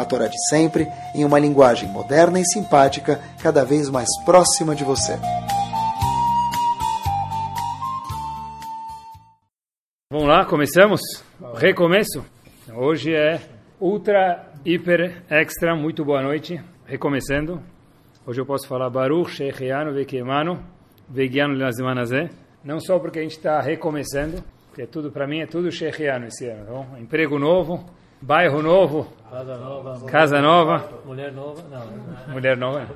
a Torá de sempre, em uma linguagem moderna e simpática, cada vez mais próxima de você. Vamos lá, começamos? Recomeço? Hoje é ultra, hiper, extra, muito boa noite. Recomeçando. Hoje eu posso falar Baruch, Shechianu, Vekemanu, Vegianu Lazmanazé. Não só porque a gente está recomeçando, porque é tudo para mim é tudo Shechianu esse ano, tá bom? Emprego novo, bairro novo, casa nova, casa nova, mulher nova, não. Mulher nova.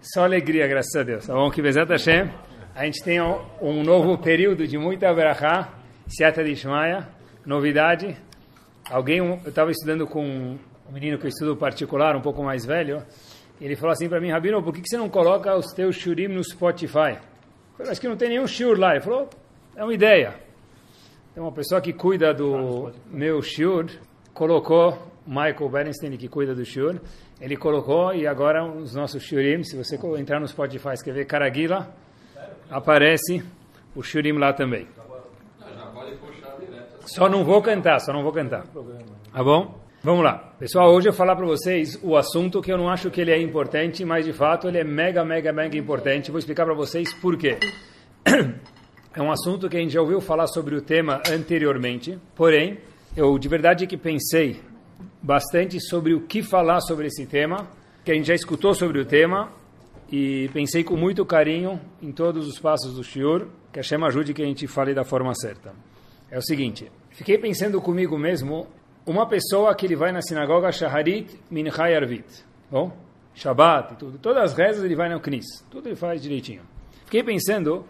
Só alegria, graças a Deus. Tá bom? Que Bezat Hashem, a gente tem um, um novo período de muita verachá, Seata de Ishmael, novidade. Alguém, eu estava estudando com um menino que eu estudo particular, um pouco mais velho, ele falou assim para mim, Rabino, por que, que você não coloca os teus shurim no Spotify? Eu falei, mas que não tem nenhum shur lá. Ele falou, é uma ideia. Então, uma pessoa que cuida do meu shiur colocou, Michael Bernstein, que cuida do shiur, ele colocou e agora os nossos shurim, se você entrar no Spotify e escrever Caraguila, aparece o shurim lá também. Só não vou cantar, só não vou cantar. Tá bom? Vamos lá. Pessoal, hoje eu vou falar para vocês o assunto que eu não acho que ele é importante, mas de fato ele é mega, mega, mega importante. Vou explicar para vocês por quê. É um assunto que a gente já ouviu falar sobre o tema anteriormente, porém, eu de verdade que pensei bastante sobre o que falar sobre esse tema, que a gente já escutou sobre o tema, e pensei com muito carinho em todos os passos do Shiur, que a Shema ajude que a gente fale da forma certa. É o seguinte, fiquei pensando comigo mesmo, uma pessoa que ele vai na sinagoga Shaharit Minchai Arvit, bom? Shabbat tudo, todas as rezas ele vai no Knis, tudo ele faz direitinho. Fiquei pensando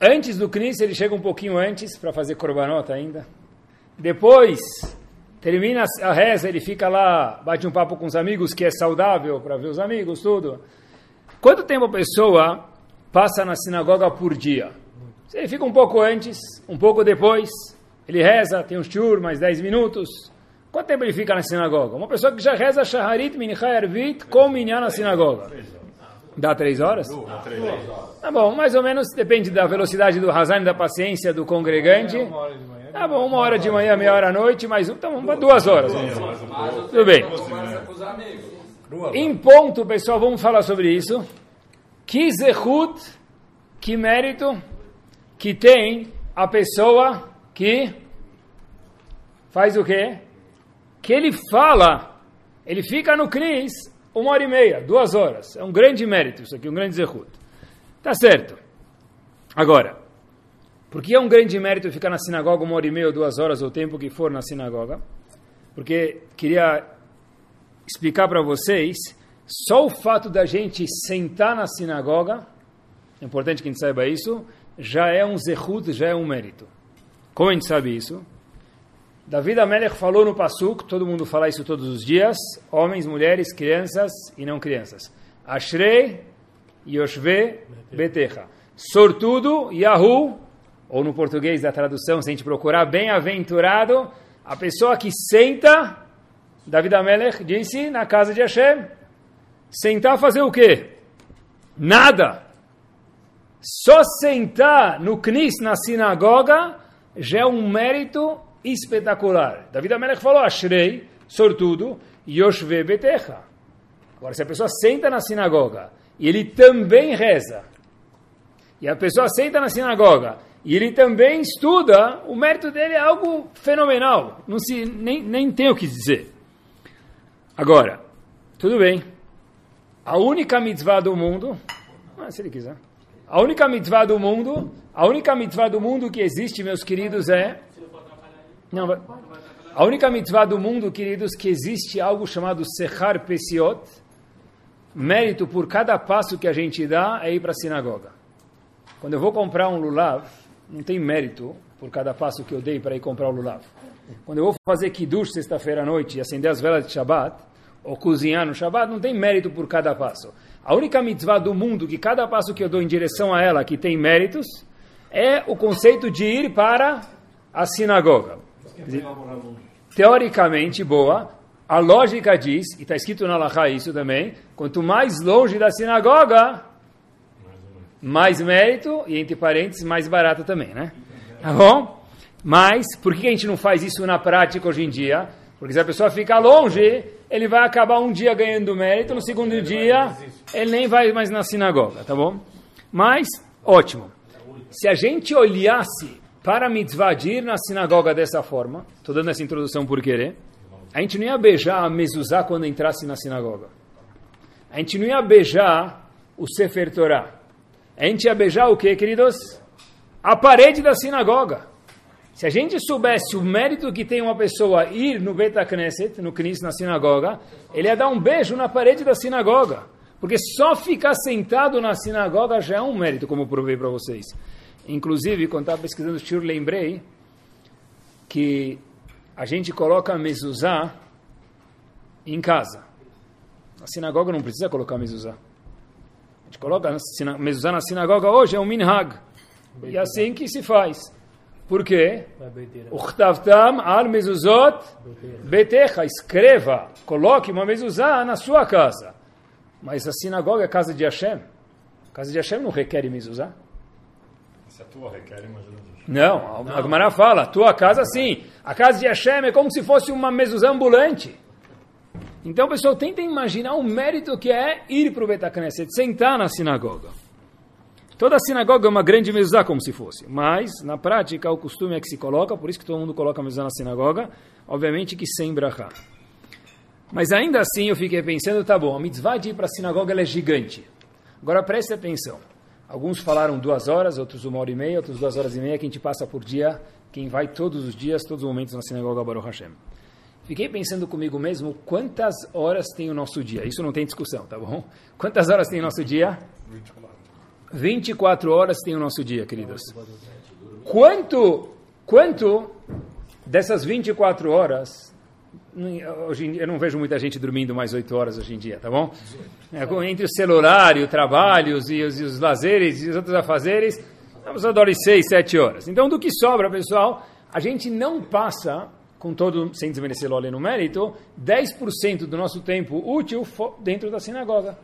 Antes do Knis, ele chega um pouquinho antes para fazer korbanot ainda. Depois, termina a reza, ele fica lá, bate um papo com os amigos, que é saudável para ver os amigos, tudo. Quanto tempo a pessoa passa na sinagoga por dia? Ele fica um pouco antes, um pouco depois, ele reza, tem um shur, mais 10 minutos. Quanto tempo ele fica na sinagoga? Uma pessoa que já reza Shaharit Minchai Arvit com minyan na sinagoga. Dá três horas? Dá três horas. Tá bom, mais ou menos depende da velocidade do Hazan, da paciência do congregante. Tá bom, uma hora de manhã, meia hora à noite, mais um, então duas horas. Tudo bem. Em ponto, pessoal, vamos falar sobre isso. Que zehut, que mérito que tem a pessoa que faz o quê? Que ele fala, ele fica no Cris uma hora e meia, duas horas. É um grande mérito isso aqui, um grande zehut. Tá certo. Agora, por que é um grande mérito ficar na sinagoga uma hora e meia ou duas horas, ou o tempo que for na sinagoga? Porque queria explicar para vocês, só o fato da gente sentar na sinagoga, é importante que a gente saiba isso, já é um zehut, já é um mérito. Como a gente sabe isso? David Amelech falou no Pasuk, todo mundo fala isso todos os dias, homens, mulheres, crianças e não crianças. Ashrei Yoshve Betecha. Sortudo, Yahu, ou no português da tradução, se a gente procurar, bem-aventurado, a pessoa que senta, David Amelech disse, na casa de Hashem. Sentar fazer o quê? Nada. Só sentar no Knis, na sinagoga, já é um mérito espetacular. David Amelech falou, Ashrei, sortudo, Yoshve Betecha. Agora, se a pessoa senta na sinagoga e ele também reza, e a pessoa senta na sinagoga e ele também estuda, o mérito dele é algo fenomenal. Não se, nem, nem tem o que dizer. Agora, tudo bem. A única mitzvah do mundo, ah, se ele quiser, a única mitzvah do mundo, a única mitzvah do mundo que existe, meus queridos, é não, a única mitzvah do mundo, queridos, que existe algo chamado Sechar Pesiot, mérito por cada passo que a gente dá é ir para a sinagoga. Quando eu vou comprar um lulav, não tem mérito por cada passo que eu dei para ir comprar o lulav. Quando eu vou fazer kiddush sexta-feira à noite e acender as velas de Shabbat, ou cozinhar no Shabbat, não tem mérito por cada passo. A única mitzvah do mundo que cada passo que eu dou em direção a ela que tem méritos é o conceito de ir para a sinagoga. Teoricamente, boa, a lógica diz, e está escrito na Laha isso também, quanto mais longe da sinagoga, mais mérito, e entre parênteses, mais barato também, né? Tá bom? Mas, por que a gente não faz isso na prática hoje em dia? Porque se a pessoa ficar longe, ele vai acabar um dia ganhando mérito, no segundo dia, ele nem vai mais na sinagoga, tá bom? Mas, ótimo. Se a gente olhasse para a mitzvah de ir na sinagoga dessa forma, estou dando essa introdução por querer, a gente não ia beijar a mezuzá quando entrasse na sinagoga. A gente não ia beijar o Sefer Torah. A gente ia beijar o que, queridos? A parede da sinagoga. Se a gente soubesse o mérito que tem uma pessoa ir no Beta Knesset, no Knis, na sinagoga, ele ia dar um beijo na parede da sinagoga. Porque só ficar sentado na sinagoga já é um mérito, como eu provei para vocês. Inclusive, quando estava pesquisando o Shur, lembrei que a gente coloca a mezuzá em casa. Na sinagoga não precisa colocar a mezuzá. A gente coloca a mezuzá na sinagoga hoje, é um minhag. E assim que se faz. Por quê? Uchtavtam al mezuzot betecha. Escreva, coloque uma mezuzá na sua casa. Mas a sinagoga é casa de Hashem. A casa de Hashem não requer mezuzá. Se a tua requer, imagina Não, a Gemara fala, a tua casa sim. A casa de Hashem é como se fosse uma mezuzá ambulante. Então, pessoal, tentem imaginar o mérito que é ir para o Betacneset, sentar na sinagoga. Toda sinagoga é uma grande mezuzá, como se fosse. Mas, na prática, o costume é que se coloca, por isso que todo mundo coloca a mezuzá na sinagoga, obviamente que sem brachá. Mas ainda assim eu fiquei pensando, tá bom, a mitzvah de ir para a sinagoga é gigante. Agora preste atenção. Alguns falaram duas horas, outros uma hora e meia, outros duas horas e meia, que a gente passa por dia, quem vai todos os dias, todos os momentos na sinagoga Baruch Hashem. Fiquei pensando comigo mesmo, quantas horas tem o nosso dia? Isso não tem discussão, tá bom? Quantas horas tem o nosso dia? 24. 24 horas tem o nosso dia, queridos. Quanto, quanto dessas 24 horas, hoje eu não vejo muita gente dormindo mais 8 horas hoje em dia, tá bom? É, entre o celular e o trabalho e os, e os lazeres e os outros afazeres, a pessoa dorme 6, 7 horas. Então, do que sobra, pessoal, a gente não passa, com todo, sem desmerecer o no mérito, 10% do nosso tempo útil dentro da sinagoga.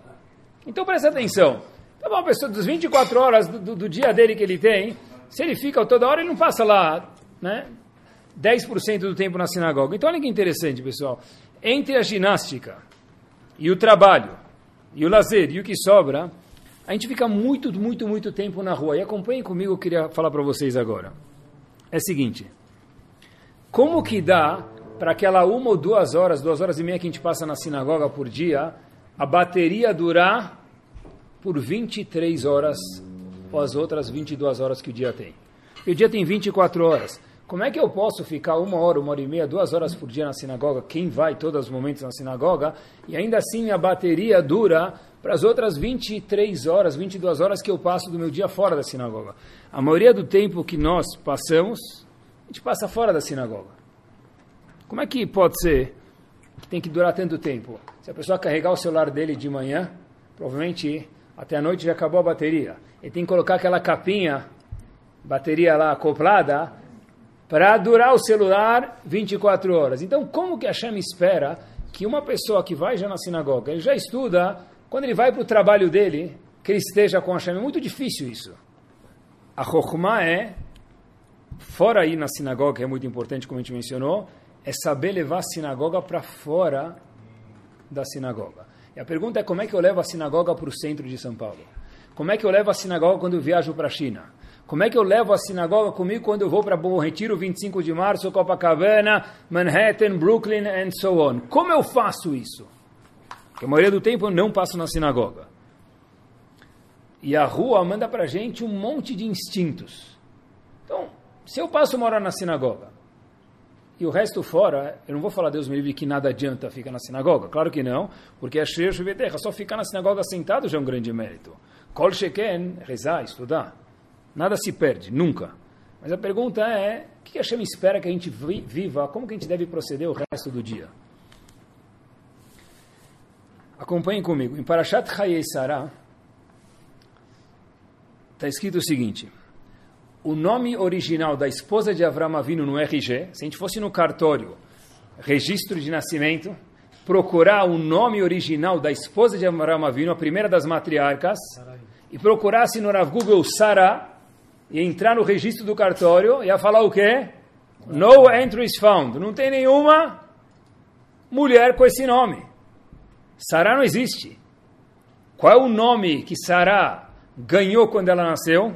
Então, presta atenção. Tá bom, pessoa, dos 24 horas do, do, do, dia dele que ele tem, se ele fica toda hora, ele não passa lá, né? 10% do tempo na sinagoga. Então, olha que interessante, pessoal. Entre a ginástica e o trabalho, e o lazer, e o que sobra, a gente fica muito, muito, muito tempo na rua. E acompanhem comigo, eu queria falar para vocês agora. É o seguinte. Como que dá para aquela uma ou duas horas, duas horas e meia que a gente passa na sinagoga por dia, a bateria durar por 23 horas ou as outras 22 horas que o dia tem. E o dia tem 24 horas. Como é que eu posso ficar uma hora, uma hora e meia, duas horas por dia na sinagoga? Quem vai todos os momentos na sinagoga? E ainda assim a bateria dura para as outras 23 horas, 22 horas que eu passo do meu dia fora da sinagoga. A maioria do tempo que nós passamos, a gente passa fora da sinagoga. Como é que pode ser que tem que durar tanto tempo? Se a pessoa carregar o celular dele de manhã, provavelmente até a noite já acabou a bateria. Ele tem que colocar aquela capinha, bateria lá acoplada, para durar o celular 24 horas. Então, como que a Hashem espera que uma pessoa que vai já na sinagoga, ele já estuda, quando ele vai para o trabalho dele, que ele esteja com Hashem? É muito difícil isso. A Chokhmah é, fora aí na sinagoga, que é muito importante, como a gente mencionou, é saber levar a sinagoga para fora da sinagoga. E a pergunta é como é que eu levo a sinagoga para o centro de São Paulo? Como é que eu levo a sinagoga quando eu viajo para a China? Como é que eu levo a sinagoga comigo quando eu vou para Bom Retiro, 25 de março, Copacabana, Manhattan, Brooklyn and so on? Como eu faço isso? Porque a maioria do tempo eu não passo na sinagoga. E a rua manda para gente um monte de instintos. Então, se eu passo uma hora na sinagoga, e o resto fora, eu não vou falar, Deus me livre, que nada adianta ficar na sinagoga. Claro que não, porque é cheio de Só ficar na sinagoga sentado já é um grande mérito. Kol sheken, rezar, estudar. Nada se perde, nunca. Mas a pergunta é, o que a Hashem espera que a gente viva? Como que a gente deve proceder o resto do dia? Acompanhem comigo. Em Parashat Chayei Sarah, está escrito o seguinte. O nome original da esposa de Avram Avinu no RG, se a gente fosse no cartório, registro de nascimento, procurar o nome original da esposa de Avram Avinu, a primeira das matriarcas, e procurasse no Google Sarah, e entrar no registro do cartório, ia falar o quê? No entries found. Não tem nenhuma mulher com esse nome. Sarah não existe. Qual é o nome que Sarah ganhou quando ela nasceu?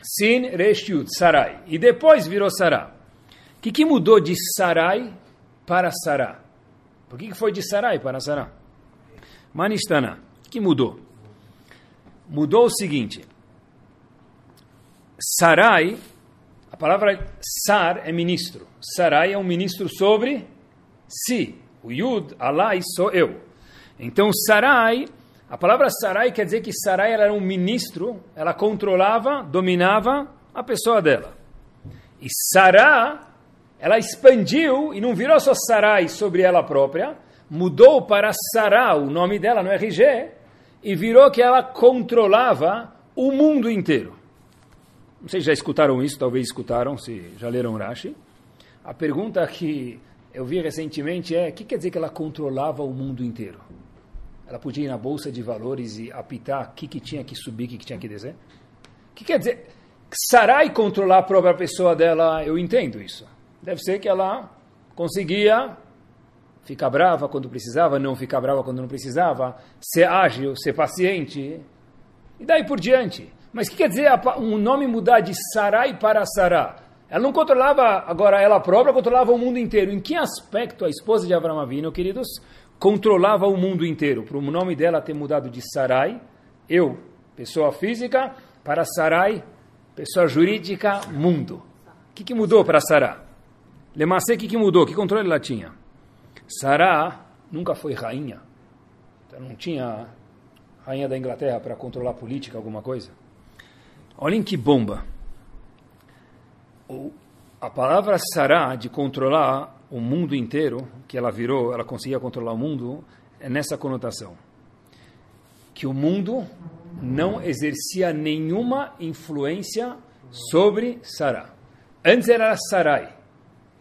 Sin Reshiut, Sarai. E depois virou Sarah. O que, que mudou de Sarai para Sarah? Por que, que foi de Sarai para Sarah? Manistana. O que mudou? Mudou o seguinte. Sarai, a palavra Sar é ministro. Sarai é um ministro sobre si. O Yud, Allah e sou eu. Então Sarai, a palavra Sarai quer dizer que Sarai era um ministro, ela controlava, dominava a pessoa dela. E Sará, ela expandiu e não virou só Sarai sobre ela própria, mudou para Sará, o nome dela no RG, e virou que ela controlava o mundo inteiro. Não sei se já escutaram isso, talvez escutaram, se já leram Rashi. A pergunta que eu vi recentemente é: o que quer dizer que ela controlava o mundo inteiro? Ela podia ir na bolsa de valores e apitar o que, que tinha que subir, o que, que tinha que descer? O que quer dizer? Sarai controlar a própria pessoa dela, eu entendo isso. Deve ser que ela conseguia ficar brava quando precisava, não ficar brava quando não precisava, ser ágil, ser paciente, e daí por diante. Mas o que quer dizer um nome mudar de Sarai para Sará? Ela não controlava agora ela própria, controlava o mundo inteiro. Em que aspecto a esposa de Abraão Avinu, queridos, controlava o mundo inteiro? Para o nome dela ter mudado de Sarai, eu, pessoa física, para Sarai, pessoa jurídica, mundo. O que, que mudou para Sará? Lemacê, o que, que mudou? Que controle ela tinha? Sará nunca foi rainha. Então não tinha rainha da Inglaterra para controlar política, alguma coisa. Olhem que bomba. A palavra Sará, de controlar o mundo inteiro, que ela virou, ela conseguia controlar o mundo, é nessa conotação. Que o mundo não exercia nenhuma influência sobre Sará. Antes era Sarai.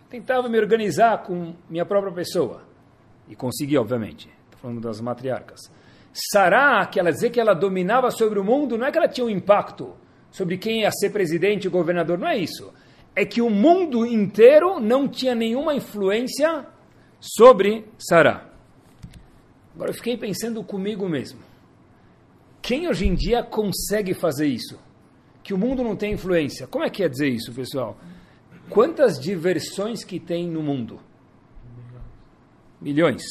Tentava me organizar com minha própria pessoa. E consegui, obviamente. Estou falando das matriarcas. Sará, que ela dizer que ela dominava sobre o mundo, não é que ela tinha um impacto sobre quem ia ser presidente e governador, não é isso. É que o mundo inteiro não tinha nenhuma influência sobre Sará. Agora eu fiquei pensando comigo mesmo. Quem hoje em dia consegue fazer isso? Que o mundo não tem influência. Como é que é dizer isso, pessoal? Quantas diversões que tem no mundo? Milhões.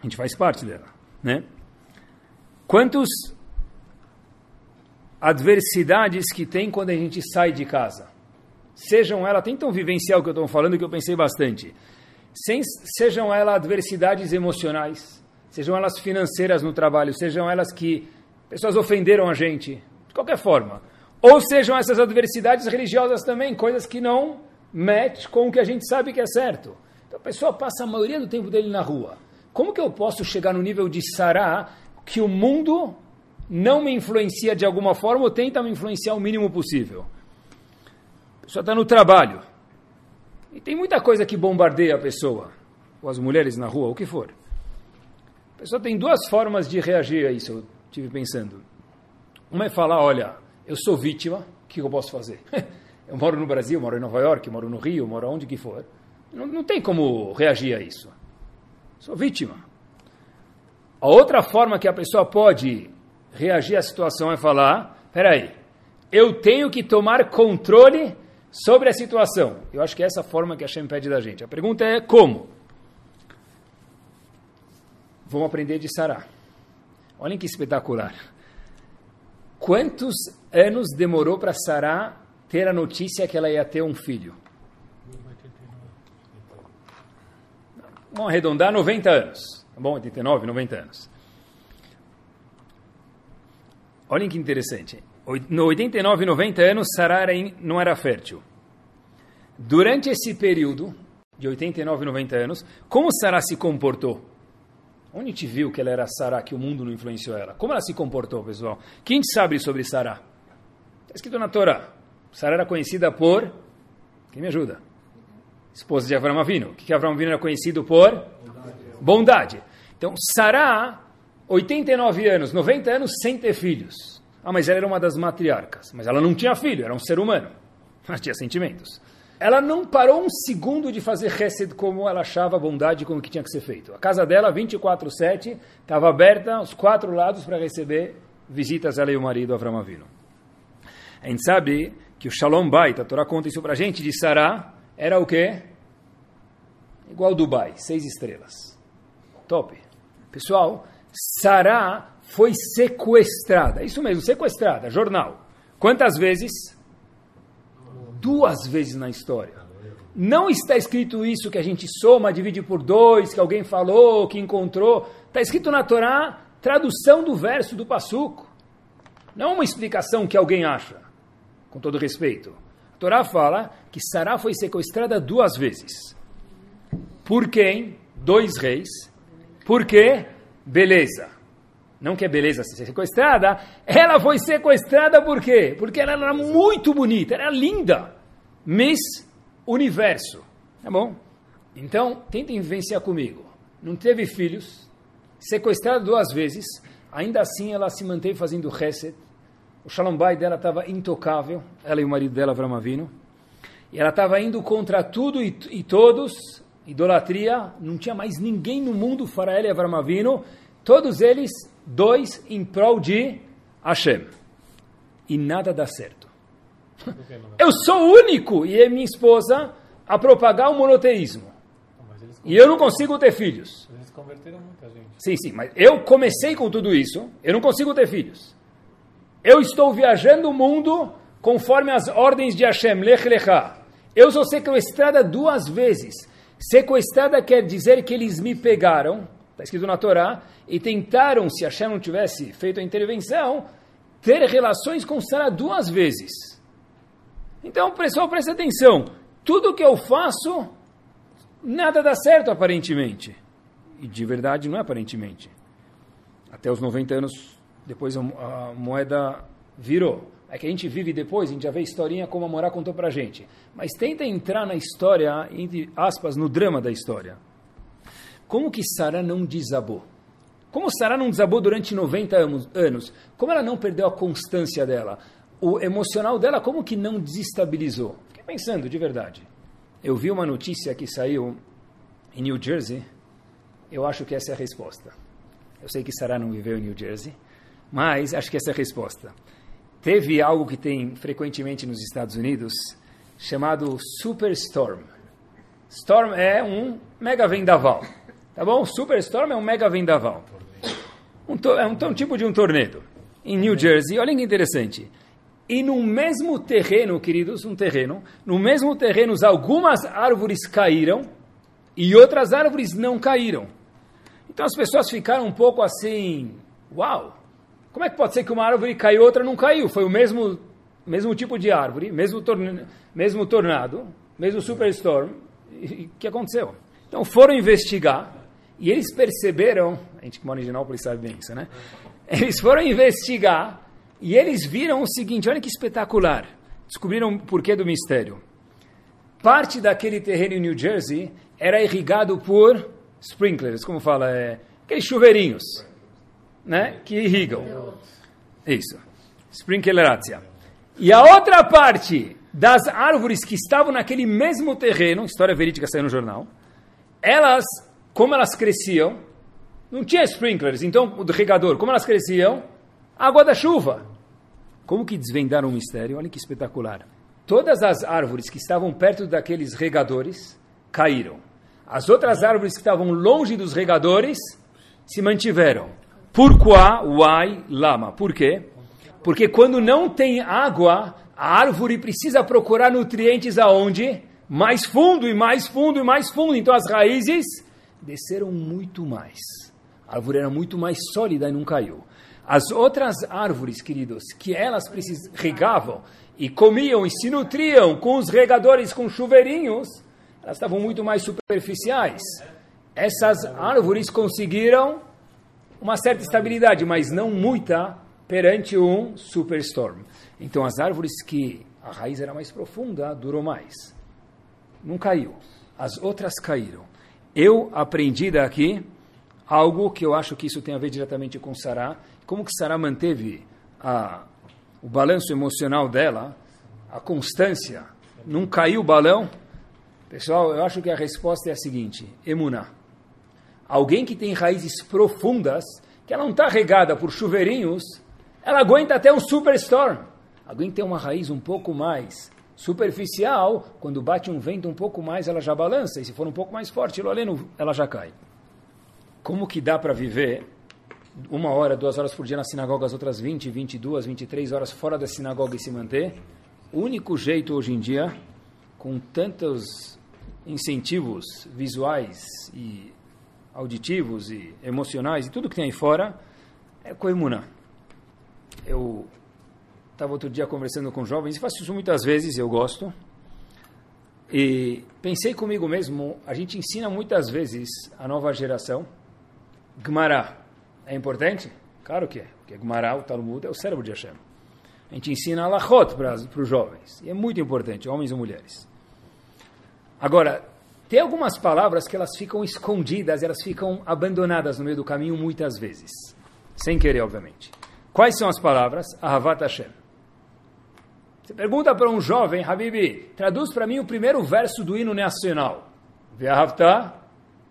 A gente faz parte dela, né? Quantos adversidades que tem quando a gente sai de casa. Sejam elas, tentam vivenciar o que eu estou falando, que eu pensei bastante. Sem, sejam elas adversidades emocionais, sejam elas financeiras no trabalho, sejam elas que pessoas ofenderam a gente, de qualquer forma. Ou sejam essas adversidades religiosas também, coisas que não match com o que a gente sabe que é certo. Então a pessoa passa a maioria do tempo dele na rua. Como que eu posso chegar no nível de sará que o mundo não me influencia de alguma forma ou tenta me influenciar o mínimo possível. A pessoa está no trabalho. E tem muita coisa que bombardeia a pessoa, ou as mulheres na rua, o que for. A pessoa tem duas formas de reagir a isso, eu tive pensando. Uma é falar, olha, eu sou vítima, o que eu posso fazer? eu moro no Brasil, moro em Nova York, moro no Rio, moro onde que for. Não, não tem como reagir a isso. Sou vítima. A outra forma que a pessoa pode reagir à situação é falar: peraí, eu tenho que tomar controle sobre a situação. Eu acho que é essa forma que a Shem pede da gente. A pergunta é como? Vamos aprender de Sará. Olhem que espetacular. Quantos anos demorou para Sará ter a notícia que ela ia ter um filho? Vamos arredondar 90 anos. Tá bom? 89, 90 anos. Olhem que interessante. No 89 e 90 anos, Sarah não era fértil. Durante esse período, de 89 e 90 anos, como Sarah se comportou? Onde gente viu que ela era Sará, que o mundo não influenciou ela? Como ela se comportou, pessoal? Quem sabe sobre Sará? Está escrito na Torá. Sará era conhecida por... Quem me ajuda? Esposa de Avram Avinu. O que Avram Avinu era conhecido por? Bondade. Então, Sará, 89 anos, 90 anos, sem ter filhos. Ah, mas ela era uma das matriarcas. Mas ela não tinha filho, era um ser humano. Ela tinha sentimentos. Ela não parou um segundo de fazer Hesed como ela achava bondade como que tinha que ser feito. A casa dela, 24-7, estava aberta os quatro lados para receber visitas ela e o marido Avram Avinu. A gente sabe que o Shalom Bait, a Torá conta isso para a gente, de Sará, era o quê? Igual Dubai, seis estrelas. Top. Pessoal, Sará foi sequestrada. Isso mesmo, sequestrada, jornal. Quantas vezes? duas vezes na história. Não está escrito isso que a gente soma, divide por dois, que alguém falou, que encontrou. Está escrito na Torá, tradução do verso do Passuco. Não uma explicação que alguém acha, com todo respeito. A Torá fala que Sará foi sequestrada duas vezes. Por quem? Dois reis. Por quê? Beleza. Não que é beleza ser sequestrada, ela foi sequestrada por quê? Porque ela era muito bonita, era linda. Miss Universo. Tá bom? Então, tentem vivenciar comigo. Não teve filhos, sequestrada duas vezes, ainda assim ela se manteve fazendo reset. O Shalom Bay dela estava intocável, ela e o marido dela, Avramavino. E ela estava indo contra tudo e, e, todos, idolatria, não tinha mais ninguém no mundo fora ela e Avramavino, todos eles dois em prol de Hashem. E nada dá certo. Eu sou o único, e é minha esposa, a propagar o monoteísmo. E eu não consigo ter filhos. Eles converteram muita gente. Sim, sim, mas eu comecei com tudo isso, eu não consigo ter filhos. Eu estou viajando o mundo conforme as ordens de Hashem, Lech Lecha. Eu sou sequestrada duas vezes. Sequestrada quer dizer que eles me pegaram, está escrito na Torá, e tentaram, se Hashem não tivesse feito a intervenção, ter relações com Sara duas vezes. Então, pessoal, presta atenção. Tudo que eu faço, nada dá certo aparentemente. E de verdade não é aparentemente. Até os 90 anos, depois a, a moeda virou. É que a gente vive depois, a gente já vê a historinha como a Morá contou pra gente. Mas tenta entrar na história, entre aspas, no drama da história. Como que Sara não desabou? Como Sarah não desabou durante 90 anos? Como ela não perdeu a constância dela? O emocional dela, como que não desestabilizou? Fiquei pensando, de verdade. Eu vi uma notícia que saiu em New Jersey. Eu acho que essa é a resposta. Eu sei que Sarah não viveu em New Jersey, mas acho que essa é a resposta. Teve algo que tem frequentemente nos Estados Unidos chamado Superstorm. Storm é um mega vendaval. Tá bom? Superstorm é um mega vendaval. Um é um, um tipo de um torneio. Em New Jersey, olha que interessante. E no mesmo terreno, queridos, um terreno, no mesmo terreno, algumas árvores caíram e outras árvores não caíram. Então as pessoas ficaram um pouco assim, uau, como é que pode ser que uma árvore caiu e outra não caiu? Foi o mesmo, mesmo tipo de árvore, mesmo, torne, mesmo tornado, mesmo superstorm. E o que aconteceu? Então foram investigar e eles perceberam, a gente que mora em Ginópolis sabe bem isso, né? Eles foram investigar e eles viram o seguinte, olha que espetacular. Descobriram o porquê do mistério. Parte daquele terreno em New Jersey era irrigado por sprinklers, como fala, é, aqueles chuveirinhos, né? Que irrigam. Isso. Sprinklerácia. E a outra parte das árvores que estavam naquele mesmo terreno, história verídica saiu no jornal, elas como elas cresciam, não tinha sprinklers, então o regador, como elas cresciam? Água da chuva. Como que desvendaram o mistério? Olha que espetacular. Todas as árvores que estavam perto daqueles regadores caíram. As outras árvores que estavam longe dos regadores se mantiveram. Pourquoi? Why? Lama. Por quê? Porque quando não tem água, a árvore precisa procurar nutrientes aonde? Mais fundo e mais fundo e mais fundo. Então as raízes desceram muito mais. A árvore era muito mais sólida e não caiu. As outras árvores, queridos, que elas precis... regavam e comiam e se nutriam com os regadores, com chuveirinhos, elas estavam muito mais superficiais. Essas árvores conseguiram uma certa estabilidade, mas não muita perante um superstorm. Então as árvores que a raiz era mais profunda, durou mais. Não caiu. As outras caíram. Eu aprendi daqui algo que eu acho que isso tem a ver diretamente com Sará. Como que Sará manteve a, o balanço emocional dela, a constância, não caiu o balão? Pessoal, eu acho que a resposta é a seguinte: emuná. Alguém que tem raízes profundas, que ela não está regada por chuveirinhos, ela aguenta até um superstorm. Alguém que tem uma raiz um pouco mais superficial, quando bate um vento um pouco mais, ela já balança, e se for um pouco mais forte, ela já cai. Como que dá para viver uma hora, duas horas por dia na sinagoga, as outras 20, 22, 23 horas fora da sinagoga e se manter? O único jeito hoje em dia, com tantos incentivos visuais e auditivos e emocionais e tudo que tem aí fora, é coimuna. Eu estava outro dia conversando com jovens, e faço isso muitas vezes, eu gosto. E pensei comigo mesmo, a gente ensina muitas vezes a nova geração, Gmará, é importante? Claro que é, porque Gmará, o Talmud, é o cérebro de Hashem. A gente ensina Alachot para, para os jovens, e é muito importante, homens e mulheres. Agora, tem algumas palavras que elas ficam escondidas, elas ficam abandonadas no meio do caminho muitas vezes, sem querer, obviamente. Quais são as palavras? Ahavat Hashem. Você pergunta para um jovem, Habibi, traduz para mim o primeiro verso do hino nacional. Ve'ahavta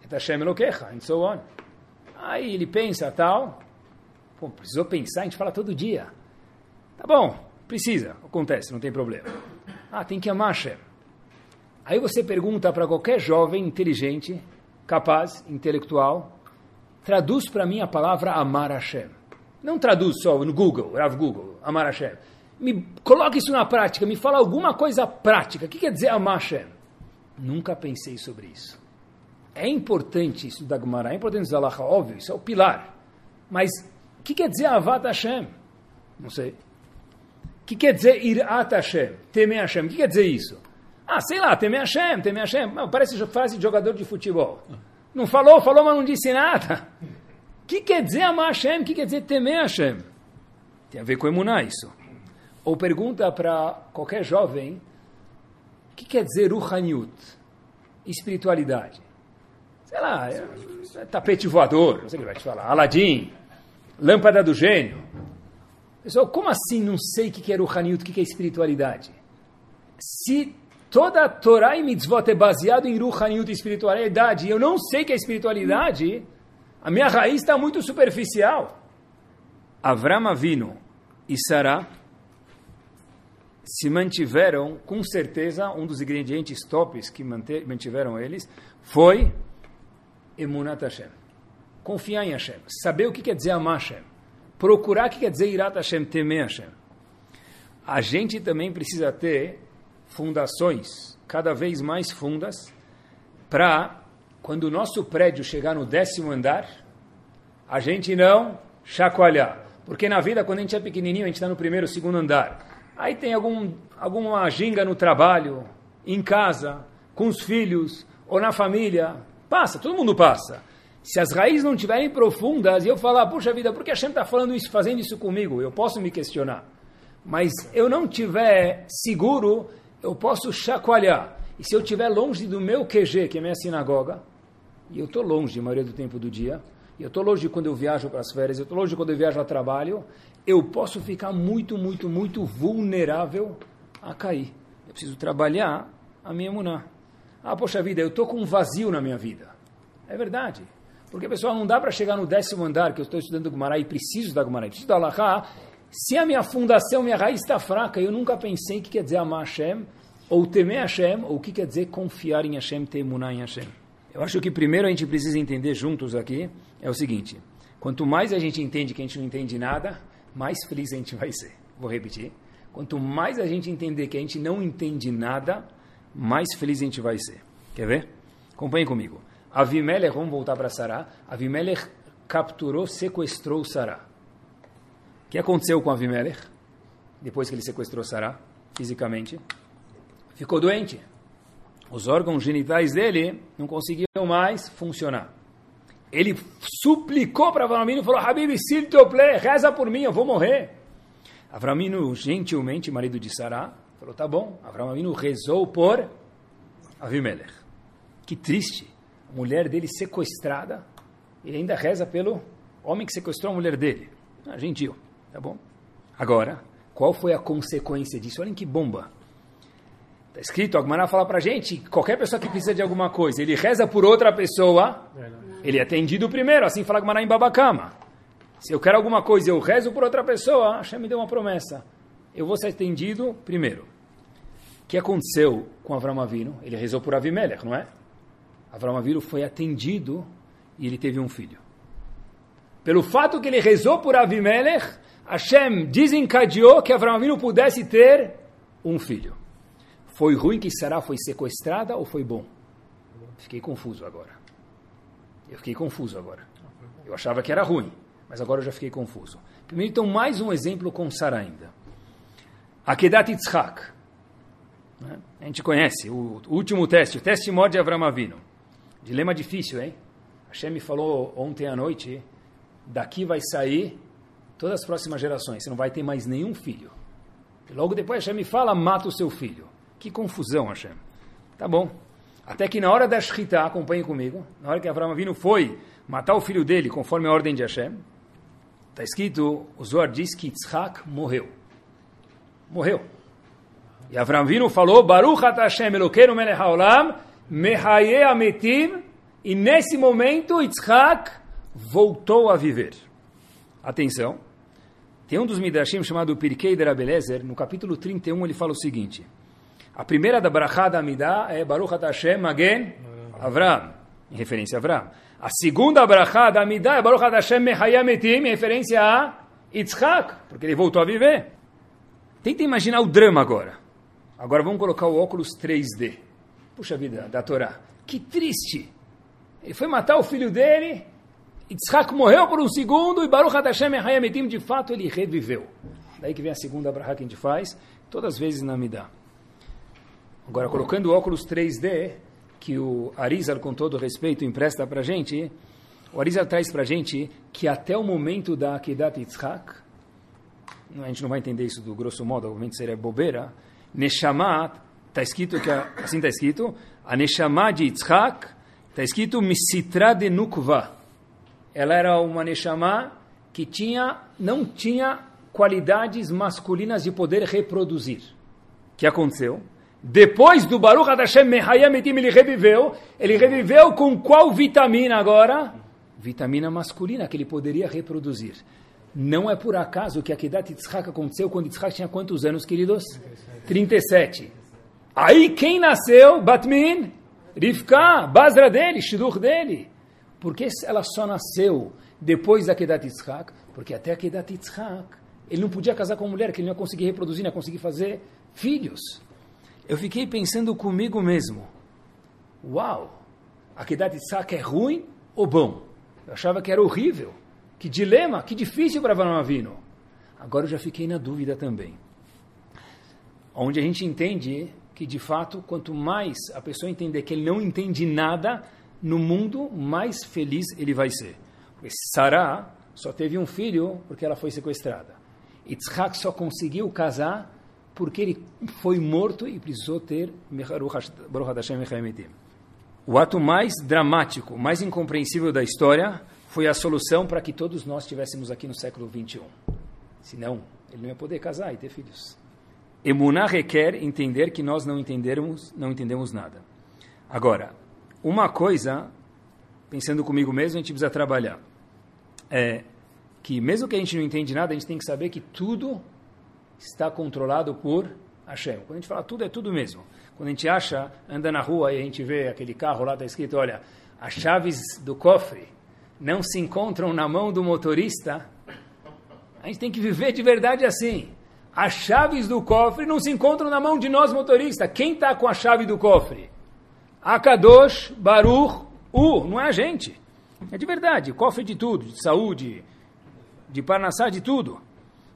et Hashem Elokecha, and so on. Aí ele pensa, tal. Pô, precisou pensar, a gente fala todo dia. Tá bom, precisa, acontece, não tem problema. Ah, tem que amar Hashem. Aí você pergunta para qualquer jovem inteligente, capaz, intelectual, traduz para mim a palavra amar Hashem. Não traduz só no Google, Rav Google, amar Hashem me coloque isso na prática, me fala alguma coisa prática. O que quer dizer amar Hashem? Nunca pensei sobre isso. É importante isso da Gemara, é importante isso da Lacha, óbvio, isso é o pilar. Mas o que quer dizer Avat Hashem? Não sei. O que quer dizer Irat Hashem? Temer Hashem? O que quer dizer isso? Ah, sei lá, temer Hashem, temer Hashem. Parece frase de jogador de futebol. Não falou, falou, mas não disse nada. O que quer dizer amar Hashem? O que quer dizer temer Hashem? Tem a ver com emuná isso ou pergunta para qualquer jovem o que quer dizer Ruhaniut, espiritualidade. Sei lá, é, é tapete voador, não sei o que vai te falar, Aladim, lâmpada do gênio. Pessoal, como assim não sei o que é Ruhaniut, o que é espiritualidade? Se toda a Torá e Mitzvot é baseado em Ruhaniut, espiritualidade, e eu não sei que é espiritualidade, a minha raiz está muito superficial. Avram Avino e Sarah se mantiveram, com certeza, um dos ingredientes tops que mantiveram eles foi Emunat Hashem. Confiar em Hashem. Saber o que quer dizer amar Hashem. Procurar o que quer dizer Irat Hashem, temer Hashem. A gente também precisa ter fundações cada vez mais fundas para, quando o nosso prédio chegar no décimo andar, a gente não chacoalhar. Porque na vida, quando a gente é pequenininho, a gente está no primeiro, segundo andar. Aí tem algum, alguma ginga no trabalho, em casa, com os filhos, ou na família. Passa, todo mundo passa. Se as raízes não estiverem profundas e eu falar, puxa vida, por que a Hashem está falando isso, fazendo isso comigo? Eu posso me questionar. Mas eu não tiver seguro, eu posso chacoalhar. E se eu estiver longe do meu QG, que é minha sinagoga, e eu estou longe a maioria do tempo do dia, e eu estou longe quando eu viajo para as férias, eu estou longe quando eu viajo a trabalho, eu posso ficar muito, muito, muito vulnerável a cair. Eu preciso trabalhar a minha muná. Ah, poxa vida, eu estou com um vazio na minha vida. É verdade. Porque, pessoal, não dá para chegar no décimo andar que eu estou estudando Gumará e preciso da Gumará, preciso da Allahá, se a minha fundação, minha raiz está fraca, eu nunca pensei que quer dizer amar Hashem, ou temer Hashem, ou o que quer dizer confiar em Hashem, ter muná em Hashem. Eu acho que primeiro a gente precisa entender juntos aqui é o seguinte: quanto mais a gente entende que a gente não entende nada, mais feliz a gente vai ser. Vou repetir. Quanto mais a gente entender que a gente não entende nada, mais feliz a gente vai ser. Quer ver? Acompanhe comigo. Avimelech, vamos voltar para Sará. Avimelech capturou, sequestrou Sará. O que aconteceu com Avimelech? Depois que ele sequestrou Sará, fisicamente, ficou doente. Os órgãos genitais dele não conseguiam mais funcionar. Ele suplicou para Avramino e falou, Habib, siltople, reza por mim, eu vou morrer. Avramino, gentilmente, marido de Sará, falou, tá bom. Avramino rezou por Avimelech. Que triste. A mulher dele sequestrada, ele ainda reza pelo homem que sequestrou a mulher dele. Ah, gentil, tá bom. Agora, qual foi a consequência disso? Olhem que bomba. Está escrito, a Agmará fala para gente, qualquer pessoa que precisa de alguma coisa, ele reza por outra pessoa, ele é atendido primeiro, assim fala Agmará em Babacama. Se eu quero alguma coisa eu rezo por outra pessoa, Hashem me deu uma promessa. Eu vou ser atendido primeiro. O que aconteceu com Avram Avinu? Ele rezou por Avimelech, não é? Avram Avinu foi atendido e ele teve um filho. Pelo fato que ele rezou por Avimelech, Hashem desencadeou que Avram Avinu pudesse ter um filho. Foi ruim que Sarah foi sequestrada ou foi bom? Fiquei confuso agora. Eu fiquei confuso agora. Eu achava que era ruim, mas agora eu já fiquei confuso. Primeiro, então, mais um exemplo com Sarah ainda. Akedat Yitzhak. Né? A gente conhece o último teste, o teste de Avram Avinu. Dilema difícil, hein? Hashem me falou ontem à noite, daqui vai sair todas as próximas gerações, você não vai ter mais nenhum filho. E logo depois Hashem me fala, mata o seu filho. Que confusão, Hashem. Tá bom. Até que na hora da Shita, acompanhe comigo, na hora que Avram Avinu foi matar o filho dele, conforme a ordem de Hashem, está escrito, o Zohar diz que Yitzhak morreu. Morreu. E Avram Avinu falou, Baruch at Hashem Elokeinu melech haolam, mehaye ametim, e nesse momento Yitzhak voltou a viver. Atenção, tem um dos Midrashim chamado Pirkei de Rabelezer, no capítulo 31 ele fala o seguinte, a primeira da Barachá da Amidah é Baruch Hashem Magen Avram, em referência a Avram. A segunda Barachá da Amidah é Baruch Hashem Mehayametim, em referência a Yitzhak, porque ele voltou a viver. Tenta imaginar o drama agora. Agora vamos colocar o óculos 3D. Puxa vida, da Torá. Que triste. Ele foi matar o filho dele, Yitzhak morreu por um segundo e Baruch Hashem Mehayametim, de fato, ele reviveu. Daí que vem a segunda Barachá que a gente faz, todas as vezes na Amidah. Agora, colocando o óculos 3D, que o Arizal, com todo respeito, empresta para gente, o Arizal traz para gente que até o momento da Akedat Yitzhak, a gente não vai entender isso do grosso modo, obviamente seria bobeira, Neshama, está escrito que, assim está escrito, a Neshama de Yitzhak, está escrito Misitra de Nukva. Ela era uma Neshama que tinha, não tinha qualidades masculinas de poder reproduzir. O que aconteceu? Depois do Baruch Hashem Mehayametim, ele reviveu. Ele reviveu com qual vitamina agora? Vitamina masculina, que ele poderia reproduzir. Não é por acaso que a Kedat Yitzhak aconteceu quando Yitzhak tinha quantos anos, queridos? 37. Aí quem nasceu? Batmin, Rivka, Basra dele, Shidur dele. Por que ela só nasceu depois da Kedat Yitzhak? Porque até a Kedat Yitzhak, ele não podia casar com mulher que ele não ia conseguir reproduzir, não ia conseguir fazer filhos eu fiquei pensando comigo mesmo, uau, a Kedat Yitzhak é ruim ou bom? Eu achava que era horrível. Que dilema, que difícil para Avram Avinu. Agora eu já fiquei na dúvida também. Onde a gente entende que, de fato, quanto mais a pessoa entender que ele não entende nada no mundo, mais feliz ele vai ser. Porque Sarah só teve um filho porque ela foi sequestrada. Yitzhak só conseguiu casar porque ele foi morto e precisou ter o ato mais dramático, mais incompreensível da história foi a solução para que todos nós estivéssemos aqui no século 21. Senão, ele não ia poder casar e ter filhos. Emuná requer entender que nós não entendemos, não entendemos nada. Agora, uma coisa, pensando comigo mesmo, a gente precisa trabalhar. É que mesmo que a gente não entende nada, a gente tem que saber que tudo está controlado por Hashem. Quando a gente fala tudo, é tudo mesmo. Quando a gente acha, anda na rua e a gente vê aquele carro lá, está escrito, olha, as chaves do cofre não se encontram na mão do motorista, a gente tem que viver de verdade assim. As chaves do cofre não se encontram na mão de nós motoristas. Quem está com a chave do cofre? Akadosh, Baruch, U, não é a gente. É de verdade, cofre de tudo, de saúde, de parnassá, de tudo.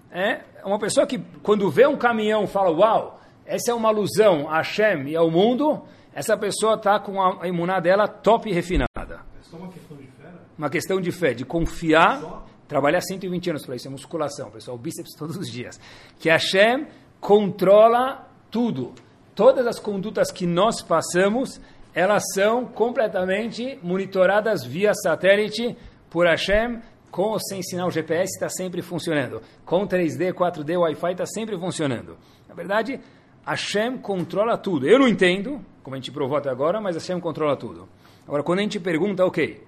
É uma pessoa que, quando vê um caminhão, fala: Uau, essa é uma alusão a Hashem e ao mundo. Essa pessoa está com a imuná dela top e refinada. É só uma questão de fé? uma questão de fé, de confiar, trabalhar 120 anos para isso, é musculação, pessoal, bíceps todos os dias. Que Hashem controla tudo. Todas as condutas que nós passamos, elas são completamente monitoradas via satélite por Hashem, com ou sem sinal GPS está sempre funcionando. Com 3D, 4D, Wi-Fi está sempre funcionando. Na verdade, Hashem controla tudo. Eu não entendo, como a gente provou até agora, mas Hashem controla tudo. Agora, quando a gente pergunta, ok,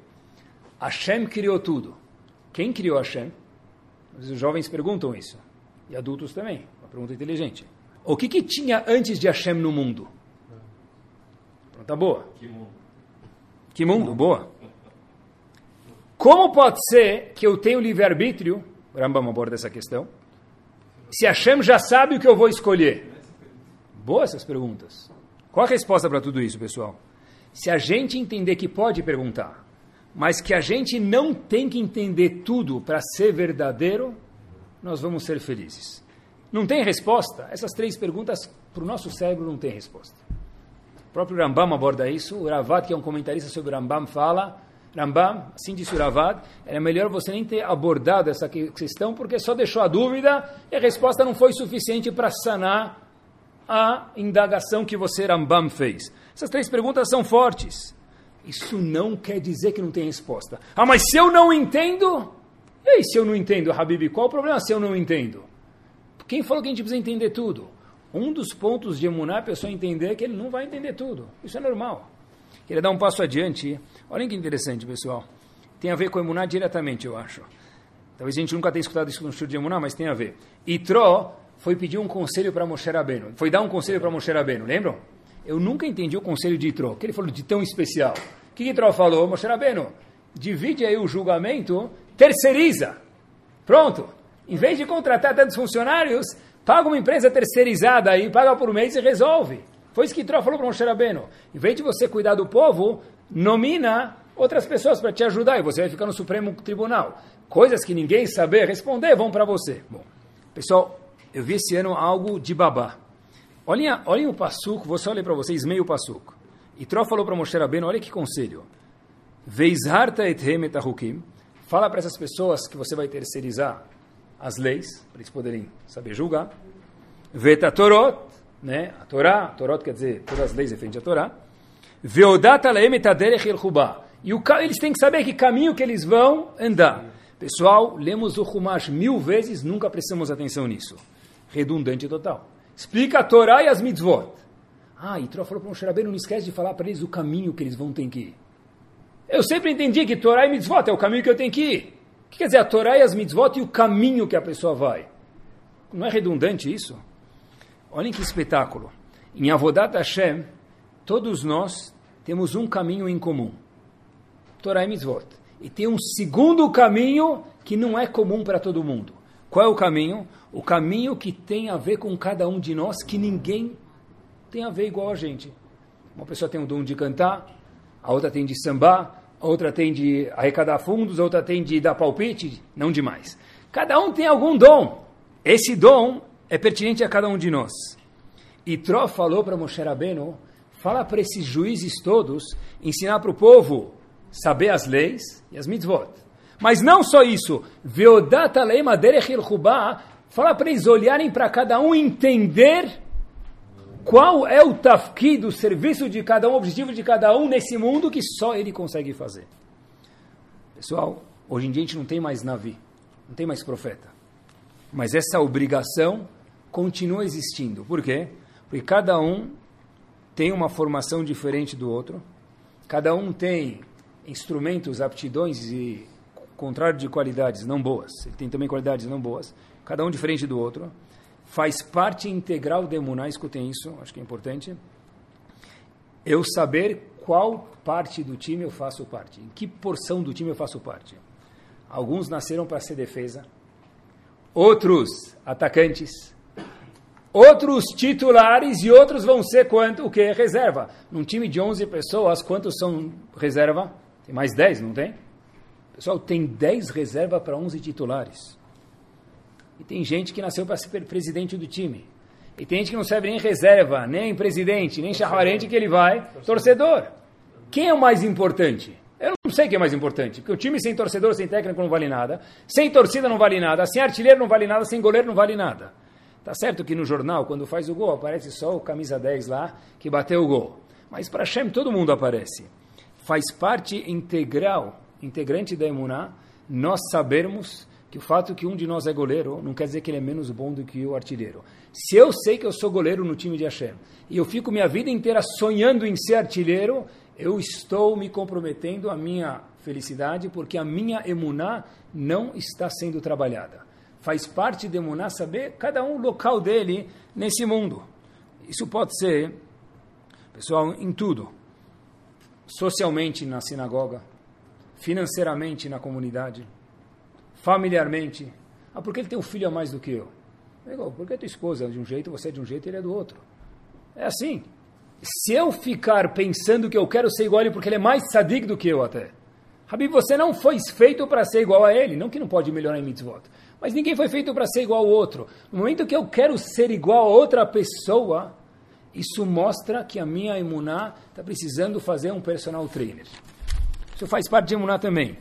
Hashem criou tudo. Quem criou Hashem? Os jovens perguntam isso. E adultos também. Uma pergunta inteligente. O que, que tinha antes de Hashem no mundo? Pergunta boa. Que mundo. Que mundo? Boa. Como pode ser que eu tenho livre-arbítrio? Rambam aborda essa questão. Se Hashem já sabe o que eu vou escolher. Boas essas perguntas. Qual a resposta para tudo isso, pessoal? Se a gente entender que pode perguntar, mas que a gente não tem que entender tudo para ser verdadeiro, nós vamos ser felizes. Não tem resposta? Essas três perguntas, para o nosso cérebro, não tem resposta. O próprio Rambam aborda isso. O Ravad, que é um comentarista sobre o Rambam, fala: Rambam, assim disse o Ravad, era melhor você nem ter abordado essa questão, porque só deixou a dúvida e a resposta não foi suficiente para sanar a indagação que você, Rambam, fez. Essas três perguntas são fortes. Isso não quer dizer que não tem resposta. Ah, mas se eu não entendo? E aí, se eu não entendo, Habib, qual o problema se eu não entendo? Quem falou que a gente precisa entender tudo? Um dos pontos de emunar a pessoa entender que ele não vai entender tudo. Isso é normal. Queria dar um passo adiante. Olha que interessante, pessoal. Tem a ver com emunar diretamente, eu acho. Talvez a gente nunca tenha escutado isso no estudo de emunar, mas tem a ver. Itró foi pedir um conselho para Moshe Rabbeinu. Foi dar um conselho para Moshe Rabbeinu, lembram? Eu nunca entendi o conselho de Itró. Que ele falou de tão especial? O que Itró falou? Moshe Rabbeinu, divide aí o julgamento, terceiriza. Pronto. Em vez de contratar tantos funcionários, paga uma empresa terceirizada aí, paga por mês e resolve. Foi isso que Itró falou para Moshe Rabbeinu. Em vez de você cuidar do povo, nomina outras pessoas para te ajudar e você vai ficar no Supremo Tribunal. Coisas que ninguém saber responder vão para você. Bom, pessoal, eu vi esse ano algo de babá. Olhem, olhem o passuco, vou só ler para vocês meio passuco. E Tró falou para Moshe Rabbeinu, olha que conselho. Veizharta etahukim. Fala para essas pessoas que você vai terceirizar as leis, para eles poderem saber julgar. Veta Torot, né? a Torá, Torot quer dizer todas as leis referentes à Torá. Veodata leem etaderech el E o, eles têm que saber que caminho que eles vão andar. Pessoal, lemos o Humash mil vezes, nunca prestamos atenção nisso. Redundante total. Explica a Torá e as mitzvot. Ah, e Tró falou para o Rabbeinu, não esquece de falar para eles o caminho que eles vão ter que ir. Eu sempre entendi que Torá e mitzvot é o caminho que eu tenho que ir. Que quer dizer a Torá e as mitzvot e o caminho que a pessoa vai? Não é redundante isso? Olhem que espetáculo. Em Avodat Hashem, todos nós temos um caminho em comum. Torá e mitzvot. E tem um segundo caminho que não é comum para todo mundo. Qual é o caminho? O caminho que tem a ver com cada um de nós, que ninguém tem a ver igual a gente. Uma pessoa tem o dom de cantar, a outra tem de sambar, outra tem de arrecadar fundos, outra tem de dar palpite, não demais. Cada um tem algum dom. Esse dom é pertinente a cada um de nós. E Tró falou para Moshe Rabbeinu, fala para esses juízes todos, ensinar para o povo saber as leis e as mitzvot. Mas não só isso, fala para eles olharem para cada um entender qual é o tafki do serviço de cada um, o objetivo de cada um nesse mundo que só ele consegue fazer. Pessoal, hoje em dia a gente não tem mais Navi, não tem mais profeta. Mas essa obrigação continua existindo. Por quê? Porque cada um tem uma formação diferente do outro, cada um tem instrumentos, aptidões e contrário de qualidades não boas. Ele tem também qualidades não boas cada um diferente do outro, faz parte integral de Emuná, escutem isso, acho que é importante, eu saber qual parte do time eu faço parte, em que porção do time eu faço parte. Alguns nasceram para ser defesa, outros atacantes, outros titulares e outros vão ser quanto? O que? Reserva. Num time de 11 pessoas, quantos são reserva? Tem mais 10, não tem? Pessoal, tem 10 reserva para 11 titulares. E tem gente que nasceu para ser presidente do time. E tem gente que não serve nem reserva, nem presidente, nem chavarente que ele vai, torcedor. Quem é o mais importante? Eu não sei o que é mais importante, porque o time sem torcedor, sem técnico não vale nada, sem torcida não vale nada, sem artilheiro não vale nada, sem goleiro não vale nada. Tá certo que no jornal, quando faz o gol, aparece só o camisa 10 lá que bateu o gol. Mas para Hashem todo mundo aparece. Faz parte integral, integrante da Emuná, nós sabermos que o fato que um de nós é goleiro não quer dizer que ele é menos bom do que o artilheiro. Se eu sei que eu sou goleiro no time de Hashem e eu fico minha vida inteira sonhando em ser artilheiro, eu estou me comprometendo à minha felicidade porque a minha emuná não está sendo trabalhada. Faz parte de emuná saber cada um local dele nesse mundo. Isso pode ser, pessoal, em tudo. Socialmente na sinagoga, financeiramente na comunidade, familiarmente. Ah, porque ele tem um filho a mais do que eu? Legal, porque tua esposa é de um jeito, você é de um jeito e ele é do outro. É assim. Se eu ficar pensando que eu quero ser igual a ele porque ele é mais sadig do que eu até. Habib, você não foi feito para ser igual a ele. Não que não pode melhorar em mitzvot. Mas ninguém foi feito para ser igual ao outro. No momento que eu quero ser igual a outra pessoa, isso mostra que a minha imuná está precisando fazer um personal trainer. Isso faz parte de imuná também.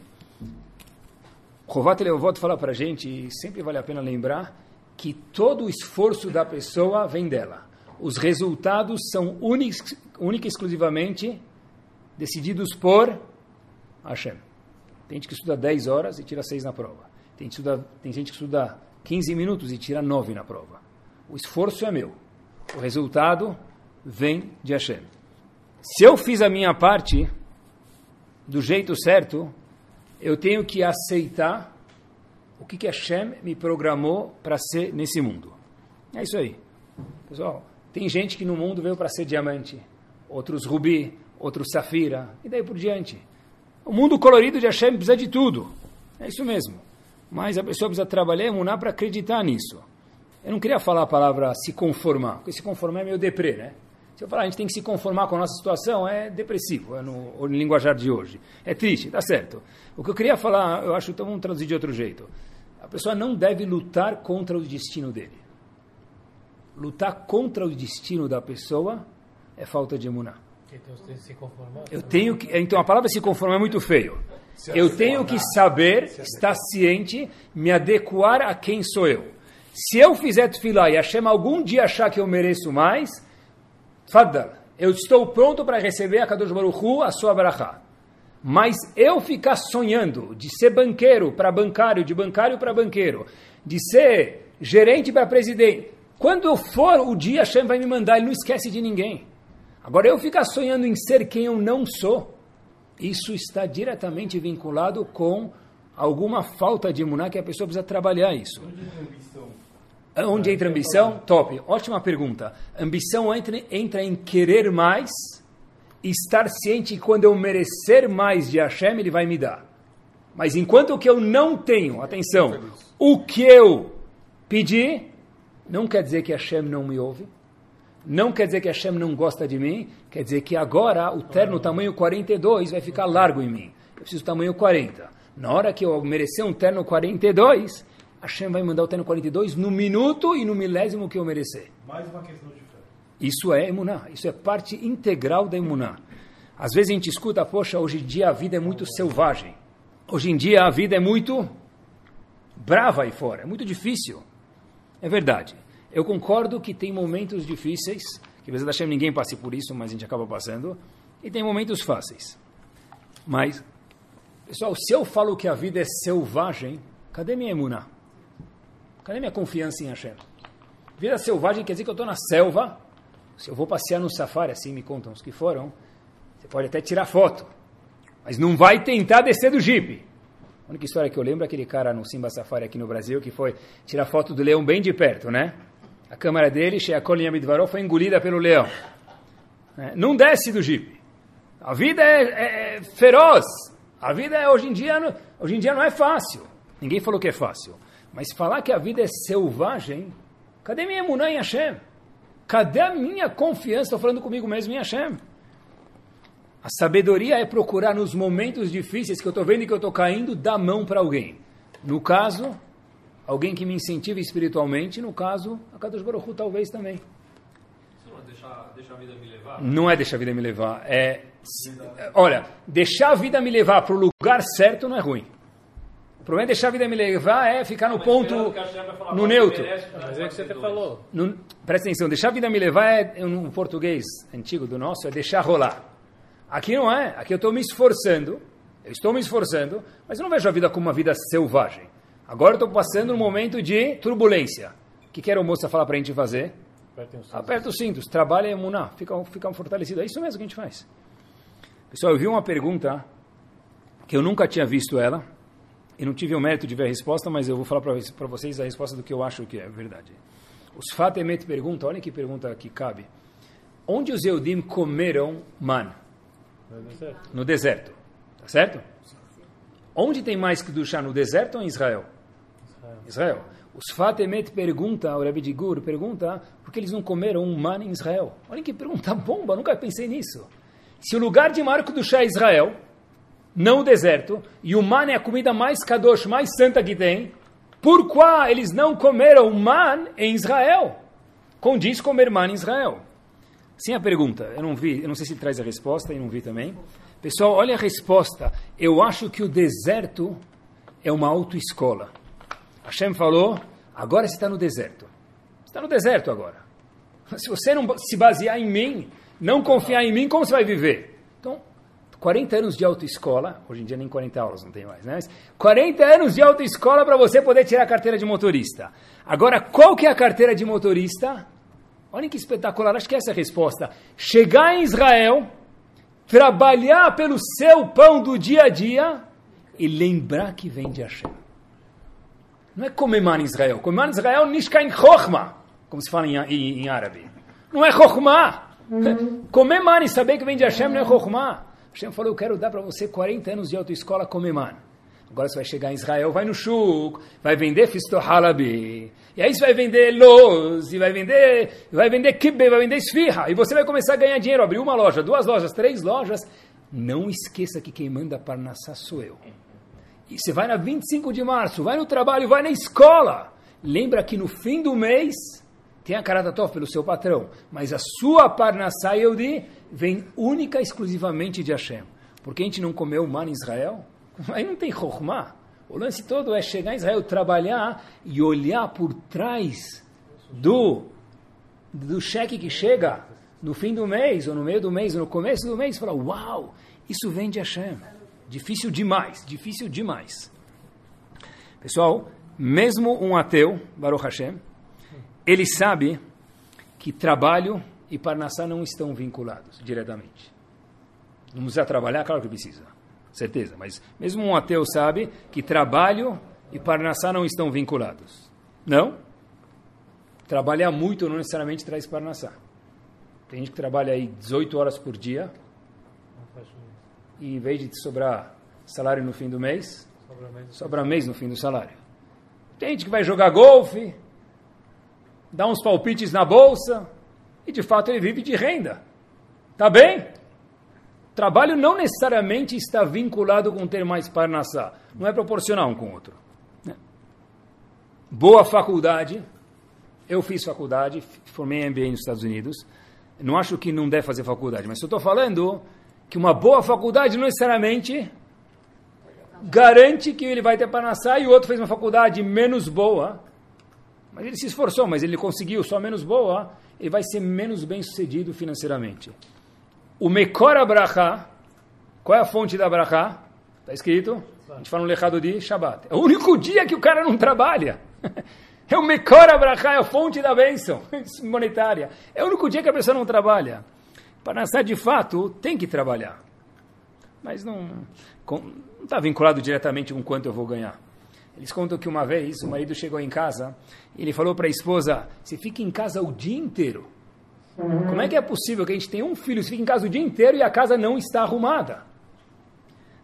Rovat Leovot fala para a gente, e sempre vale a pena lembrar, que todo o esforço da pessoa vem dela. Os resultados são únicos, única e exclusivamente decididos por Hashem. Tem gente que estuda 10 horas e tira 6 na prova. Tem, estuda, tem gente que estuda 15 minutos e tira 9 na prova. O esforço é meu. O resultado vem de Hashem. Se eu fiz a minha parte do jeito certo, eu tenho que aceitar o que, que Hashem me programou para ser nesse mundo. É isso aí. Pessoal, tem gente que no mundo veio para ser diamante, outros rubi, outros safira, e daí por diante. O mundo colorido de Hashem precisa de tudo. É isso mesmo. Mas a pessoa precisa trabalhar e munar para acreditar nisso. Eu não queria falar a palavra se conformar, porque se conformar é meio deprê, né? Eu falar a gente tem que se conformar com a nossa situação, é depressivo, é no, no linguajar de hoje. É triste, tá certo. O que eu queria falar, eu acho, então vamos traduzir de outro jeito. A pessoa não deve lutar contra o destino dele. Lutar contra o destino da pessoa é falta de emuná. Então você tem que se conformar. Eu tenho que, então a palavra se conformar é muito feio. Eu tenho que saber, estar ciente, me adequar a quem sou eu. Se eu fizer tefilá e Hashem algum dia achar que eu mereço mais, Faddal, eu estou pronto para receber a Kadosh Baruch Hu, a sua barachá. Mas eu ficar sonhando de ser banqueiro para bancário, de bancário para banqueiro, de ser gerente para presidente, quando for o dia, Hashem vai me mandar, ele não esquece de ninguém. Agora, eu ficar sonhando em ser quem eu não sou, isso está diretamente vinculado com alguma falta de imuná que a pessoa precisa trabalhar isso. Onde entra ambição? Top. Ótima pergunta. Ambição entra, entra em querer mais estar ciente que quando eu merecer mais de Hashem, Ele vai me dar. Mas enquanto que eu não tenho, atenção, o que eu pedi, não quer dizer que Hashem não me ouve, não quer dizer que Hashem não gosta de mim, quer dizer que agora o terno tamanho 42 vai ficar largo em mim. Eu preciso tamanho 40. Na hora que eu merecer um terno 42, Hashem vai mandar o terno 42 no minuto e no milésimo que eu merecer. Mais uma questão de fé. Isso é emuná, isso é parte integral da emuná. Às vezes a gente escuta, poxa, hoje em dia a vida é muito selvagem. Hoje em dia a vida é muito brava aí fora, é muito difícil. É verdade. Eu concordo que tem momentos difíceis, que às vezes ninguém passe por isso, mas a gente acaba passando, e tem momentos fáceis. Mas, pessoal, se eu falo que a vida é selvagem, cadê minha emuná? Cadê minha confiança em Hashem? Vida selvagem quer dizer que eu estou na selva. Se eu vou passear no safari, assim me contam os que foram, você pode até tirar foto, mas não vai tentar descer do jipe. A única história que eu lembro é aquele cara no Simba Safari aqui no Brasil que foi tirar foto do leão bem de perto, né? A câmera dele, Sheakol Yamidvaró, foi engolida pelo leão. É, não desce do jipe. A vida é, é, é feroz. A vida é, hoje em dia, hoje em dia não é fácil. Ninguém falou que é fácil. Mas falar que a vida é selvagem, cadê minha emuná em Hashem? Cadê a minha confiança? Estou falando comigo mesmo em Hashem. A sabedoria é procurar nos momentos difíceis que eu estou vendo que eu estou caindo, dar mão para alguém. No caso, alguém que me incentive espiritualmente. No caso, a Kadosh Baruch talvez também. Não é deixar, deixar a vida me levar? Não é deixar a vida me levar. É Olha, deixar a vida me levar para o lugar certo não é ruim. O problema é deixar a vida me levar é ficar no ponto, no neutro. Mas é o que você até falou. Presta atenção, deixar a vida me levar é, no português antigo do nosso, é deixar rolar. Aqui não é, aqui eu estou me esforçando, eu estou me esforçando, mas eu não vejo a vida como uma vida selvagem. Agora eu estou passando um momento de turbulência. O que quer o moça falar para a gente fazer? Apertem os cintos. Aperta os cintos, trabalha em emuná, fica, fica um fortalecido. É isso mesmo que a gente faz. Pessoal, eu vi uma pergunta que eu nunca tinha visto ela, e não tive o mérito de ver a resposta, mas eu vou falar para vocês a resposta do que eu acho que é verdade. Os Fatemet perguntam, olha que pergunta que cabe. Onde os Eudim comeram man? Não deu certo. No deserto. Tá certo? Onde tem mais que duchar, no deserto ou em Israel? Israel. Os Fatemet pergunta, o Rebbe de Gur pergunta, por que eles não comeram um man em Israel? Olha que pergunta bomba, nunca pensei nisso. Se o lugar de Marco do chá é Israel, não o deserto, e o man é a comida mais kadosh, mais santa que tem, por qual eles não comeram man em Israel? Condiz comer man em Israel. Sim, a pergunta, eu não vi, eu não sei se traz a resposta, eu não vi também. Pessoal, olha a resposta. Eu acho que o deserto é uma autoescola. Hashem falou, agora você está no deserto. Você está no deserto agora. Se você não se basear em mim, não confiar em mim, como você vai viver? Então, 40 anos de autoescola, hoje em dia nem 40 aulas não tem mais, né? Mas 40 anos de autoescola para você poder tirar a carteira de motorista. Agora, qual que é a carteira de motorista? Olhem que espetacular, acho que essa é a resposta. Chegar em Israel, trabalhar pelo seu pão do dia a dia e lembrar que vem de Hashem. Não é comer man em Israel. Comer man em Israel, nishkain chokhma, como se fala em, em, em árabe. Não é chokhma. Comer man e saber que vem de Hashem não é chokhma. Hashem falou, eu quero dar para você 40 anos de autoescola comer man. Agora você vai chegar em Israel, vai no shuk, vai vender fistohalabi, e aí você vai vender loz, e vai vender, vai vender kibbe, vai vender esfirra, e você vai começar a ganhar dinheiro, abrir uma loja, duas lojas, três lojas. Não esqueça que quem manda Parnassá sou eu. E você vai na 25 de março, vai no trabalho, vai na escola. Lembra que no fim do mês tem a Karatatov pelo seu patrão, mas a sua Parnassá Yehudi vem única e exclusivamente de Hashem. Porque a gente não comeu man em Israel? Aí não tem Chokhmah. O lance todo é chegar em Israel, trabalhar e olhar por trás do, do cheque que chega no fim do mês, ou no meio do mês, ou no começo do mês, e falar, uau, isso vem de Hashem. Difícil demais, difícil demais. Pessoal, mesmo um ateu, Baruch Hashem, ele sabe que trabalho e Parnassá não estão vinculados diretamente. Não precisa trabalhar? Claro que precisa certeza. Mas mesmo um ateu sabe que trabalho e Parnassá não estão vinculados. Não? Trabalhar muito não necessariamente traz Parnassá. Tem gente que trabalha aí 18 horas por dia e em vez de sobrar salário no fim do mês, sobra mês no fim do salário. Tem gente que vai jogar golfe, dá uns palpites na bolsa e de fato ele vive de renda. Tá bem? Trabalho não necessariamente está vinculado com ter mais parnassá. Não é proporcional um com o outro. Né? Boa faculdade. Eu fiz faculdade, formei MBA nos Estados Unidos. Não acho que não deve fazer faculdade, mas eu estou falando que uma boa faculdade não necessariamente garante que ele vai ter parnassá e o outro fez uma faculdade menos boa. Mas ele se esforçou, mas ele conseguiu só menos boa, ele vai ser menos bem sucedido financeiramente. O Mekor Abraha, qual é a fonte da Abraha? Está escrito, a gente fala no lecado de Shabbat. É o único dia que o cara não trabalha. É o Mekor Abraha, é a fonte da bênção monetária. É o único dia que a pessoa não trabalha. Para nascer de fato, tem que trabalhar. Mas não está vinculado diretamente com quanto eu vou ganhar. Eles contam que uma vez o marido chegou em casa e ele falou para a esposa: Você fica em casa o dia inteiro. Como é que é possível que a gente tenha um filho, fica em casa o dia inteiro e a casa não está arrumada?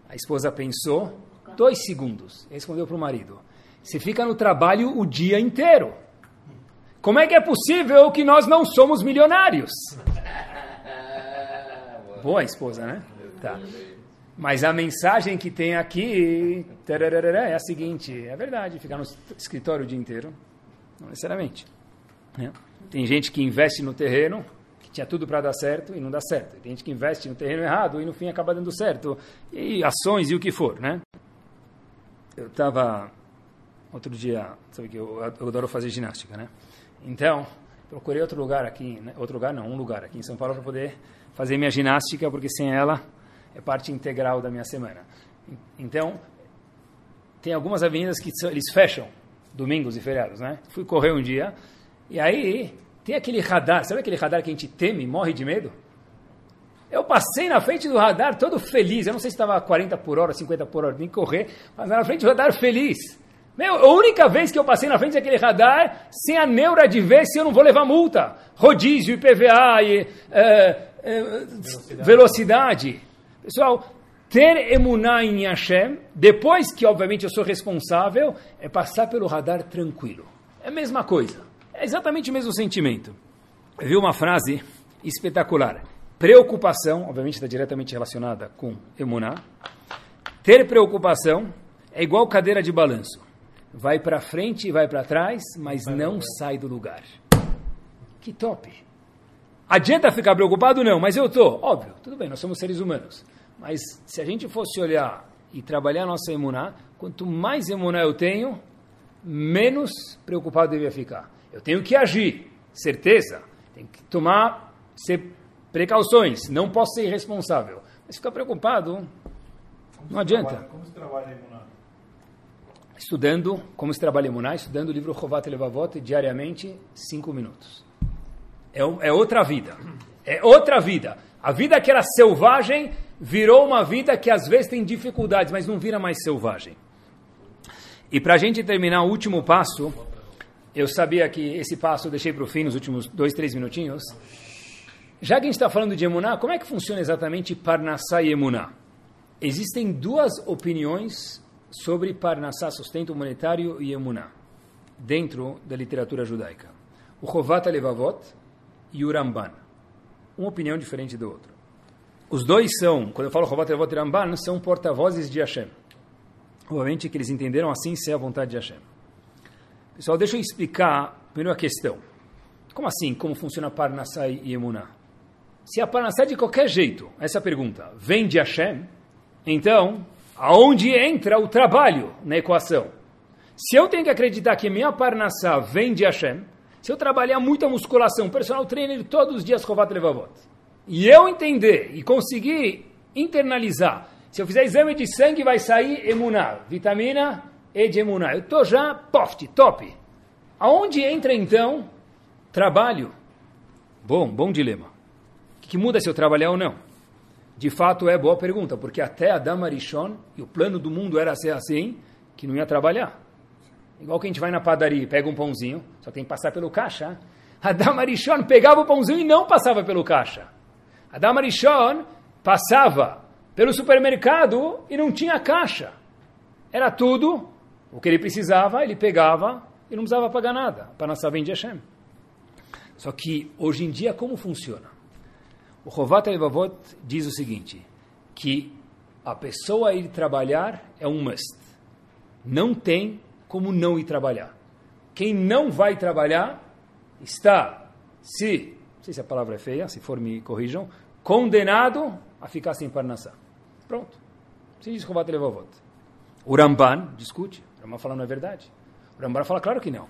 A esposa pensou, dois segundos, e respondeu para o marido: Você fica no trabalho o dia inteiro. Como é que é possível que nós não somos milionários? Boa esposa, né? Tá. Mas a mensagem que tem aqui é a seguinte: é verdade, ficar no escritório o dia inteiro, não necessariamente. Né? Tem gente que investe no terreno, que tinha tudo para dar certo e não dá certo. Tem gente que investe no terreno errado e no fim acaba dando certo. E ações e o que for, né? Eu estava outro dia, sabe que eu, eu adoro fazer ginástica, né? Então, procurei outro lugar aqui, né? outro lugar não, um lugar aqui em São Paulo para poder fazer minha ginástica, porque sem ela é parte integral da minha semana. Então, tem algumas avenidas que eles fecham domingos e feriados, né? Fui correr um dia e aí tem aquele radar, sabe aquele radar que a gente teme, morre de medo? Eu passei na frente do radar todo feliz, eu não sei se estava 40 por hora, 50 por hora, nem correr, mas na frente do radar feliz. Meu, a única vez que eu passei na frente daquele radar, sem a neura de ver se eu não vou levar multa. Rodízio, IPVA, e, é, é, velocidade. velocidade. Pessoal, ter emuná em Hashem, depois que obviamente eu sou responsável, é passar pelo radar tranquilo. É a mesma coisa. É exatamente o mesmo sentimento. Eu vi uma frase espetacular. Preocupação, obviamente está diretamente relacionada com emuná. Ter preocupação é igual cadeira de balanço vai para frente e vai para trás, mas vai não sai do lugar. Que top! Adianta ficar preocupado? Não, mas eu estou. Óbvio, tudo bem, nós somos seres humanos. Mas se a gente fosse olhar e trabalhar a nossa emuná, quanto mais emuná eu tenho, menos preocupado devia ficar. Eu tenho que agir, certeza. Tem que tomar ser precauções, não posso ser irresponsável. Mas ficar preocupado, não adianta. Trabalha, como se trabalha a emuná? estudando, como se trabalha em Muná, estudando o livro Chovat Levavot diariamente, cinco minutos. É, é outra vida. É outra vida. A vida que era selvagem virou uma vida que às vezes tem dificuldades, mas não vira mais selvagem. E para a gente terminar o último passo, eu sabia que esse passo eu deixei para o fim nos últimos dois, três minutinhos. Já que a gente está falando de Emuná, como é que funciona exatamente Parnassá e Emuná? Existem duas opiniões sobre Parnassá, sustento monetário e Emuná, dentro da literatura judaica. O Chovat Levavot e o Ramban. Uma opinião diferente do outro. Os dois são, quando eu falo Chovat Levavot e Ramban, são porta-vozes de Hashem. Obviamente que eles entenderam assim ser a vontade de Hashem. Pessoal, deixa eu explicar primeiro a questão. Como assim? Como funciona Parnassá e Emuná? Se a Parnassá é de qualquer jeito, essa pergunta, vem de Hashem, então aonde entra o trabalho na equação. Se eu tenho que acreditar que minha parnassá vem de Hashem, se eu trabalhar muita musculação, personal trainer todos os dias Chovat Levavot, e eu entender e conseguir internalizar, se eu fizer exame de sangue vai sair emuná, vitamina E de emuná, eu estou já poft, top. Aonde entra então trabalho? Bom, bom dilema. O que muda se eu trabalhar ou não? De fato, é boa pergunta, porque até Adam Arishon, e o plano do mundo era ser assim, que não ia trabalhar. Igual que a gente vai na padaria e pega um pãozinho, só tem que passar pelo caixa. Adam Arishon pegava o pãozinho e não passava pelo caixa. Adam Arishon passava pelo supermercado e não tinha caixa. Era tudo o que ele precisava, ele pegava e não precisava pagar nada. Para nossa vende Hashem. Só que hoje em dia como funciona? O Chovat Levavot diz o seguinte, que a pessoa ir trabalhar é um must. Não tem como não ir trabalhar. Quem não vai trabalhar está, se, sei se a palavra é feia, se for me corrijam, condenado a ficar sem parnassá. Pronto. Se diz Chovat Levavot. O Ramban discute. O Ramban fala não é verdade. O Ramban fala claro que não.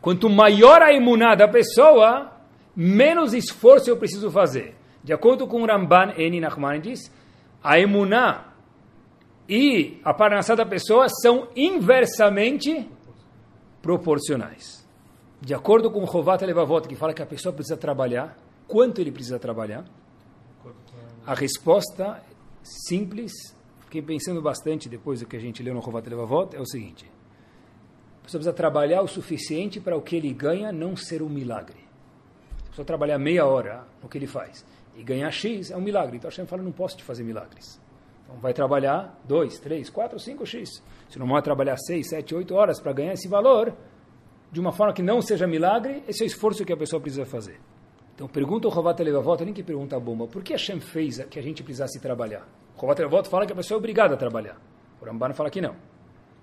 Quanto maior a imuná da pessoa, menos esforço eu preciso fazer. De acordo com Ramban Eni Nachmanides, a emuná e a parnassá da pessoa são inversamente proporcionais. De acordo com Chovat Levavot, que fala que a pessoa precisa trabalhar, quanto ele precisa trabalhar? A resposta simples, fiquei pensando bastante depois do que a gente leu no Chovat Levavot, é o seguinte. A pessoa precisa trabalhar o suficiente para o que ele ganha não ser um milagre. A pessoa trabalhar meia hora no que ele faz e ganhar X é um milagre. Então Hashem fala, não posso te fazer milagres. Então vai trabalhar 2, 3, 4, 5 X. Se não vai trabalhar 6, 7, 8 horas para ganhar esse valor, de uma forma que não seja milagre, esse é o esforço que a pessoa precisa fazer. Então pergunta o Rovat Levavot, nem que pergunta a bomba, por que Hashem fez que a gente precisasse trabalhar? O Rovat Levavot fala que a pessoa é obrigada a trabalhar. O Ramban fala que não.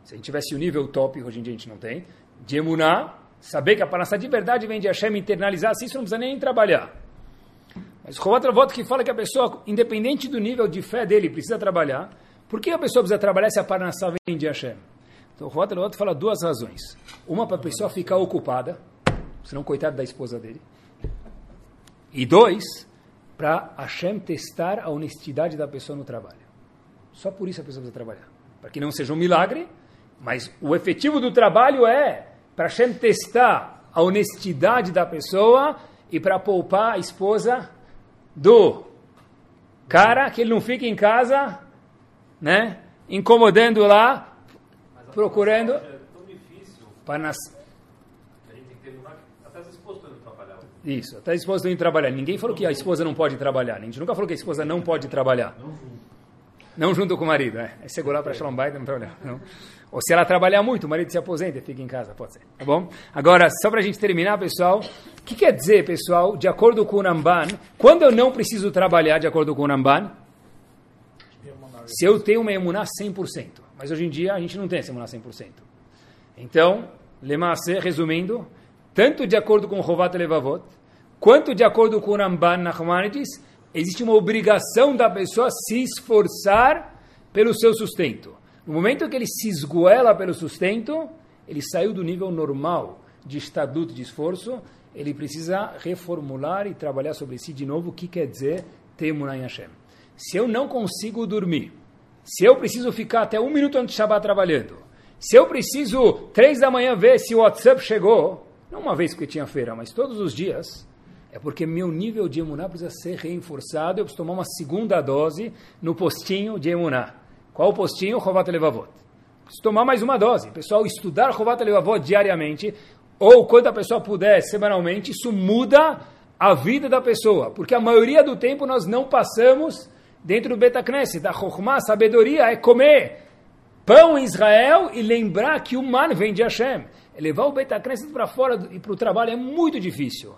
Se a gente tivesse o nível top, hoje em dia a gente não tem, de emuná, saber que a panaça de verdade vem de Hashem internalizar, assim isso não precisa nem trabalhar. Mas Chovat Levavot que fala que a pessoa, independente do nível de fé dele, precisa trabalhar. Por que a pessoa precisa trabalhar se a Parnassá vem de Hashem? Então, Chovat Levavot fala duas razões. Uma, para a pessoa ficar ocupada, senão coitado da esposa dele. E dois, para Hashem testar a honestidade da pessoa no trabalho. Só por isso a pessoa precisa trabalhar. Para que não seja um milagre, mas o efetivo do trabalho é para Hashem testar a honestidade da pessoa e para poupar a esposa do cara, que ele não fique em casa, né, incomodando lá, procurando para nas... Isso, até a esposa não trabalhar. Ninguém falou que a esposa não pode trabalhar. A gente nunca falou que a esposa não pode trabalhar. Não junto. Não junto com o marido, é. É segurar para Shalom Bait, não trabalhar. Não. Ou se ela trabalhar muito, o marido se aposenta e fica em casa, pode ser. Tá bom? Agora, só para a gente terminar, pessoal, o que quer dizer, pessoal, de acordo com o Namban, quando eu não preciso trabalhar de acordo com o Namban? Se eu tenho uma emuná 100%. Mas hoje em dia a gente não tem essa emuná 100%. Então, Lemasse, resumindo, tanto de acordo com Rovat Levavot, quanto de acordo com Ramban Nachmanides, existe uma obrigação da pessoa se esforçar pelo seu sustento. No momento que ele se esgoela pelo sustento, ele saiu do nível normal de estatuto de esforço, ele precisa reformular e trabalhar sobre si de novo o que quer dizer Temunah Hashem. Se eu não consigo dormir, se eu preciso ficar até um minuto antes de Shabbat trabalhando, se eu preciso três da manhã ver se o WhatsApp chegou, não uma vez que tinha feira, mas todos os dias, é porque meu nível de emuná precisa ser reforçado, eu preciso tomar uma segunda dose no postinho de emuná. Qual o postinho? Chovat Levavot. Preciso tomar mais uma dose. Pessoal, estudar Chovat Levavot diariamente, ou quando a pessoa puder, semanalmente, isso muda a vida da pessoa. Porque a maioria do tempo nós não passamos dentro do Betacneset. Da Chokhmah, sabedoria, é comer pão em Israel e lembrar que o man vem de Hashem. Levar o Betacneset para fora e para o trabalho é muito difícil.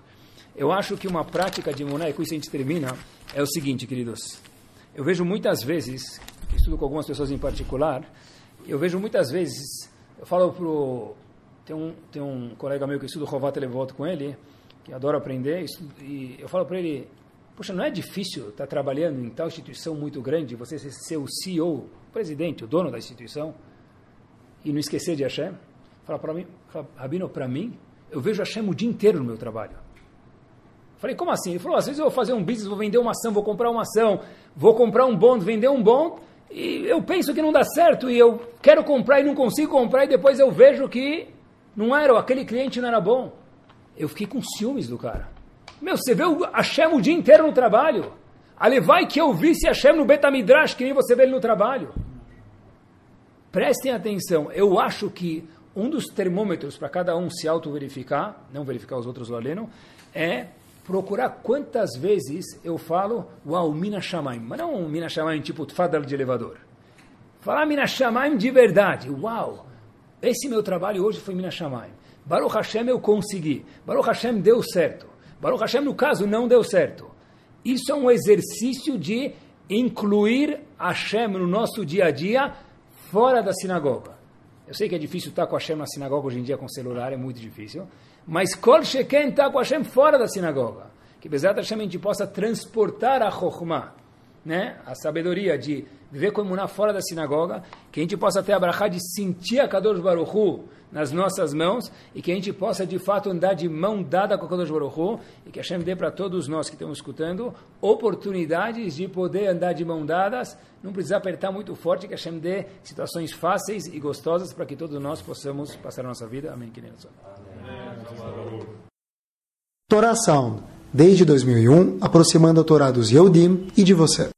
Eu acho que uma prática de Muná, e com isso a gente termina, é o seguinte, queridos. Eu vejo muitas vezes, estudo com algumas pessoas em particular, eu vejo muitas vezes, eu falo pro tem um tem um colega meu que estuda Rovat Levot com ele, que adora aprender, e eu falo para ele, poxa, não é difícil estar tá trabalhando em tal instituição muito grande, você ser o CEO, o presidente, o dono da instituição, e não esquecer de Hashem? Fala para mim, fala, Rabino, para mim, eu vejo Hashem o dia inteiro no meu trabalho. Falei, como assim? Ele falou, às vezes eu vou fazer um business, vou vender uma ação, vou comprar uma ação, vou comprar um bond, vender um bond, e eu penso que não dá certo, e eu quero comprar e não consigo comprar, e depois eu vejo que não era, aquele cliente não era bom. Eu fiquei com ciúmes do cara. Meu, você vê o Hashem o dia inteiro no trabalho. Ali vai que eu visse Hashem no Betamidrash, que nem você vê ele no trabalho. Prestem atenção, eu acho que um dos termômetros para cada um se auto-verificar, não verificar os outros lá é procurar quantas vezes eu falo Uau, Mina Shamaim. Mas não Mina Shamaim tipo fadal de elevador. Falar Mina Shamaim de verdade. Uau, esse meu trabalho hoje foi Mina Shamaim. Baruch Hashem eu consegui. Baruch Hashem deu certo. Baruch Hashem, no caso, não deu certo. Isso é um exercício de incluir Hashem no nosso dia a dia fora da sinagoga. Eu sei que é difícil estar com Hashem na sinagoga hoje em dia com celular, é muito difícil. Mas Kol Sheken está com Hashem fora da sinagoga. Que Bezat Hashem a gente possa transportar a Chokhmah, né? a sabedoria de viver como na fora da sinagoga, que a gente possa ter a brachá de sentir a Kadosh Baruch Hu nas nossas mãos e que a gente possa de fato andar de mão dada com a Kadosh Baruch Hu e que Hashem dê para todos nós que estamos escutando oportunidades de poder andar de mão dadas, não precisar apertar muito forte, que Hashem dê situações fáceis e gostosas para que todos nós possamos passar a nossa vida. Amém. Torá Sound, desde 2001, aproximando a Torá dos Yehudim e de você.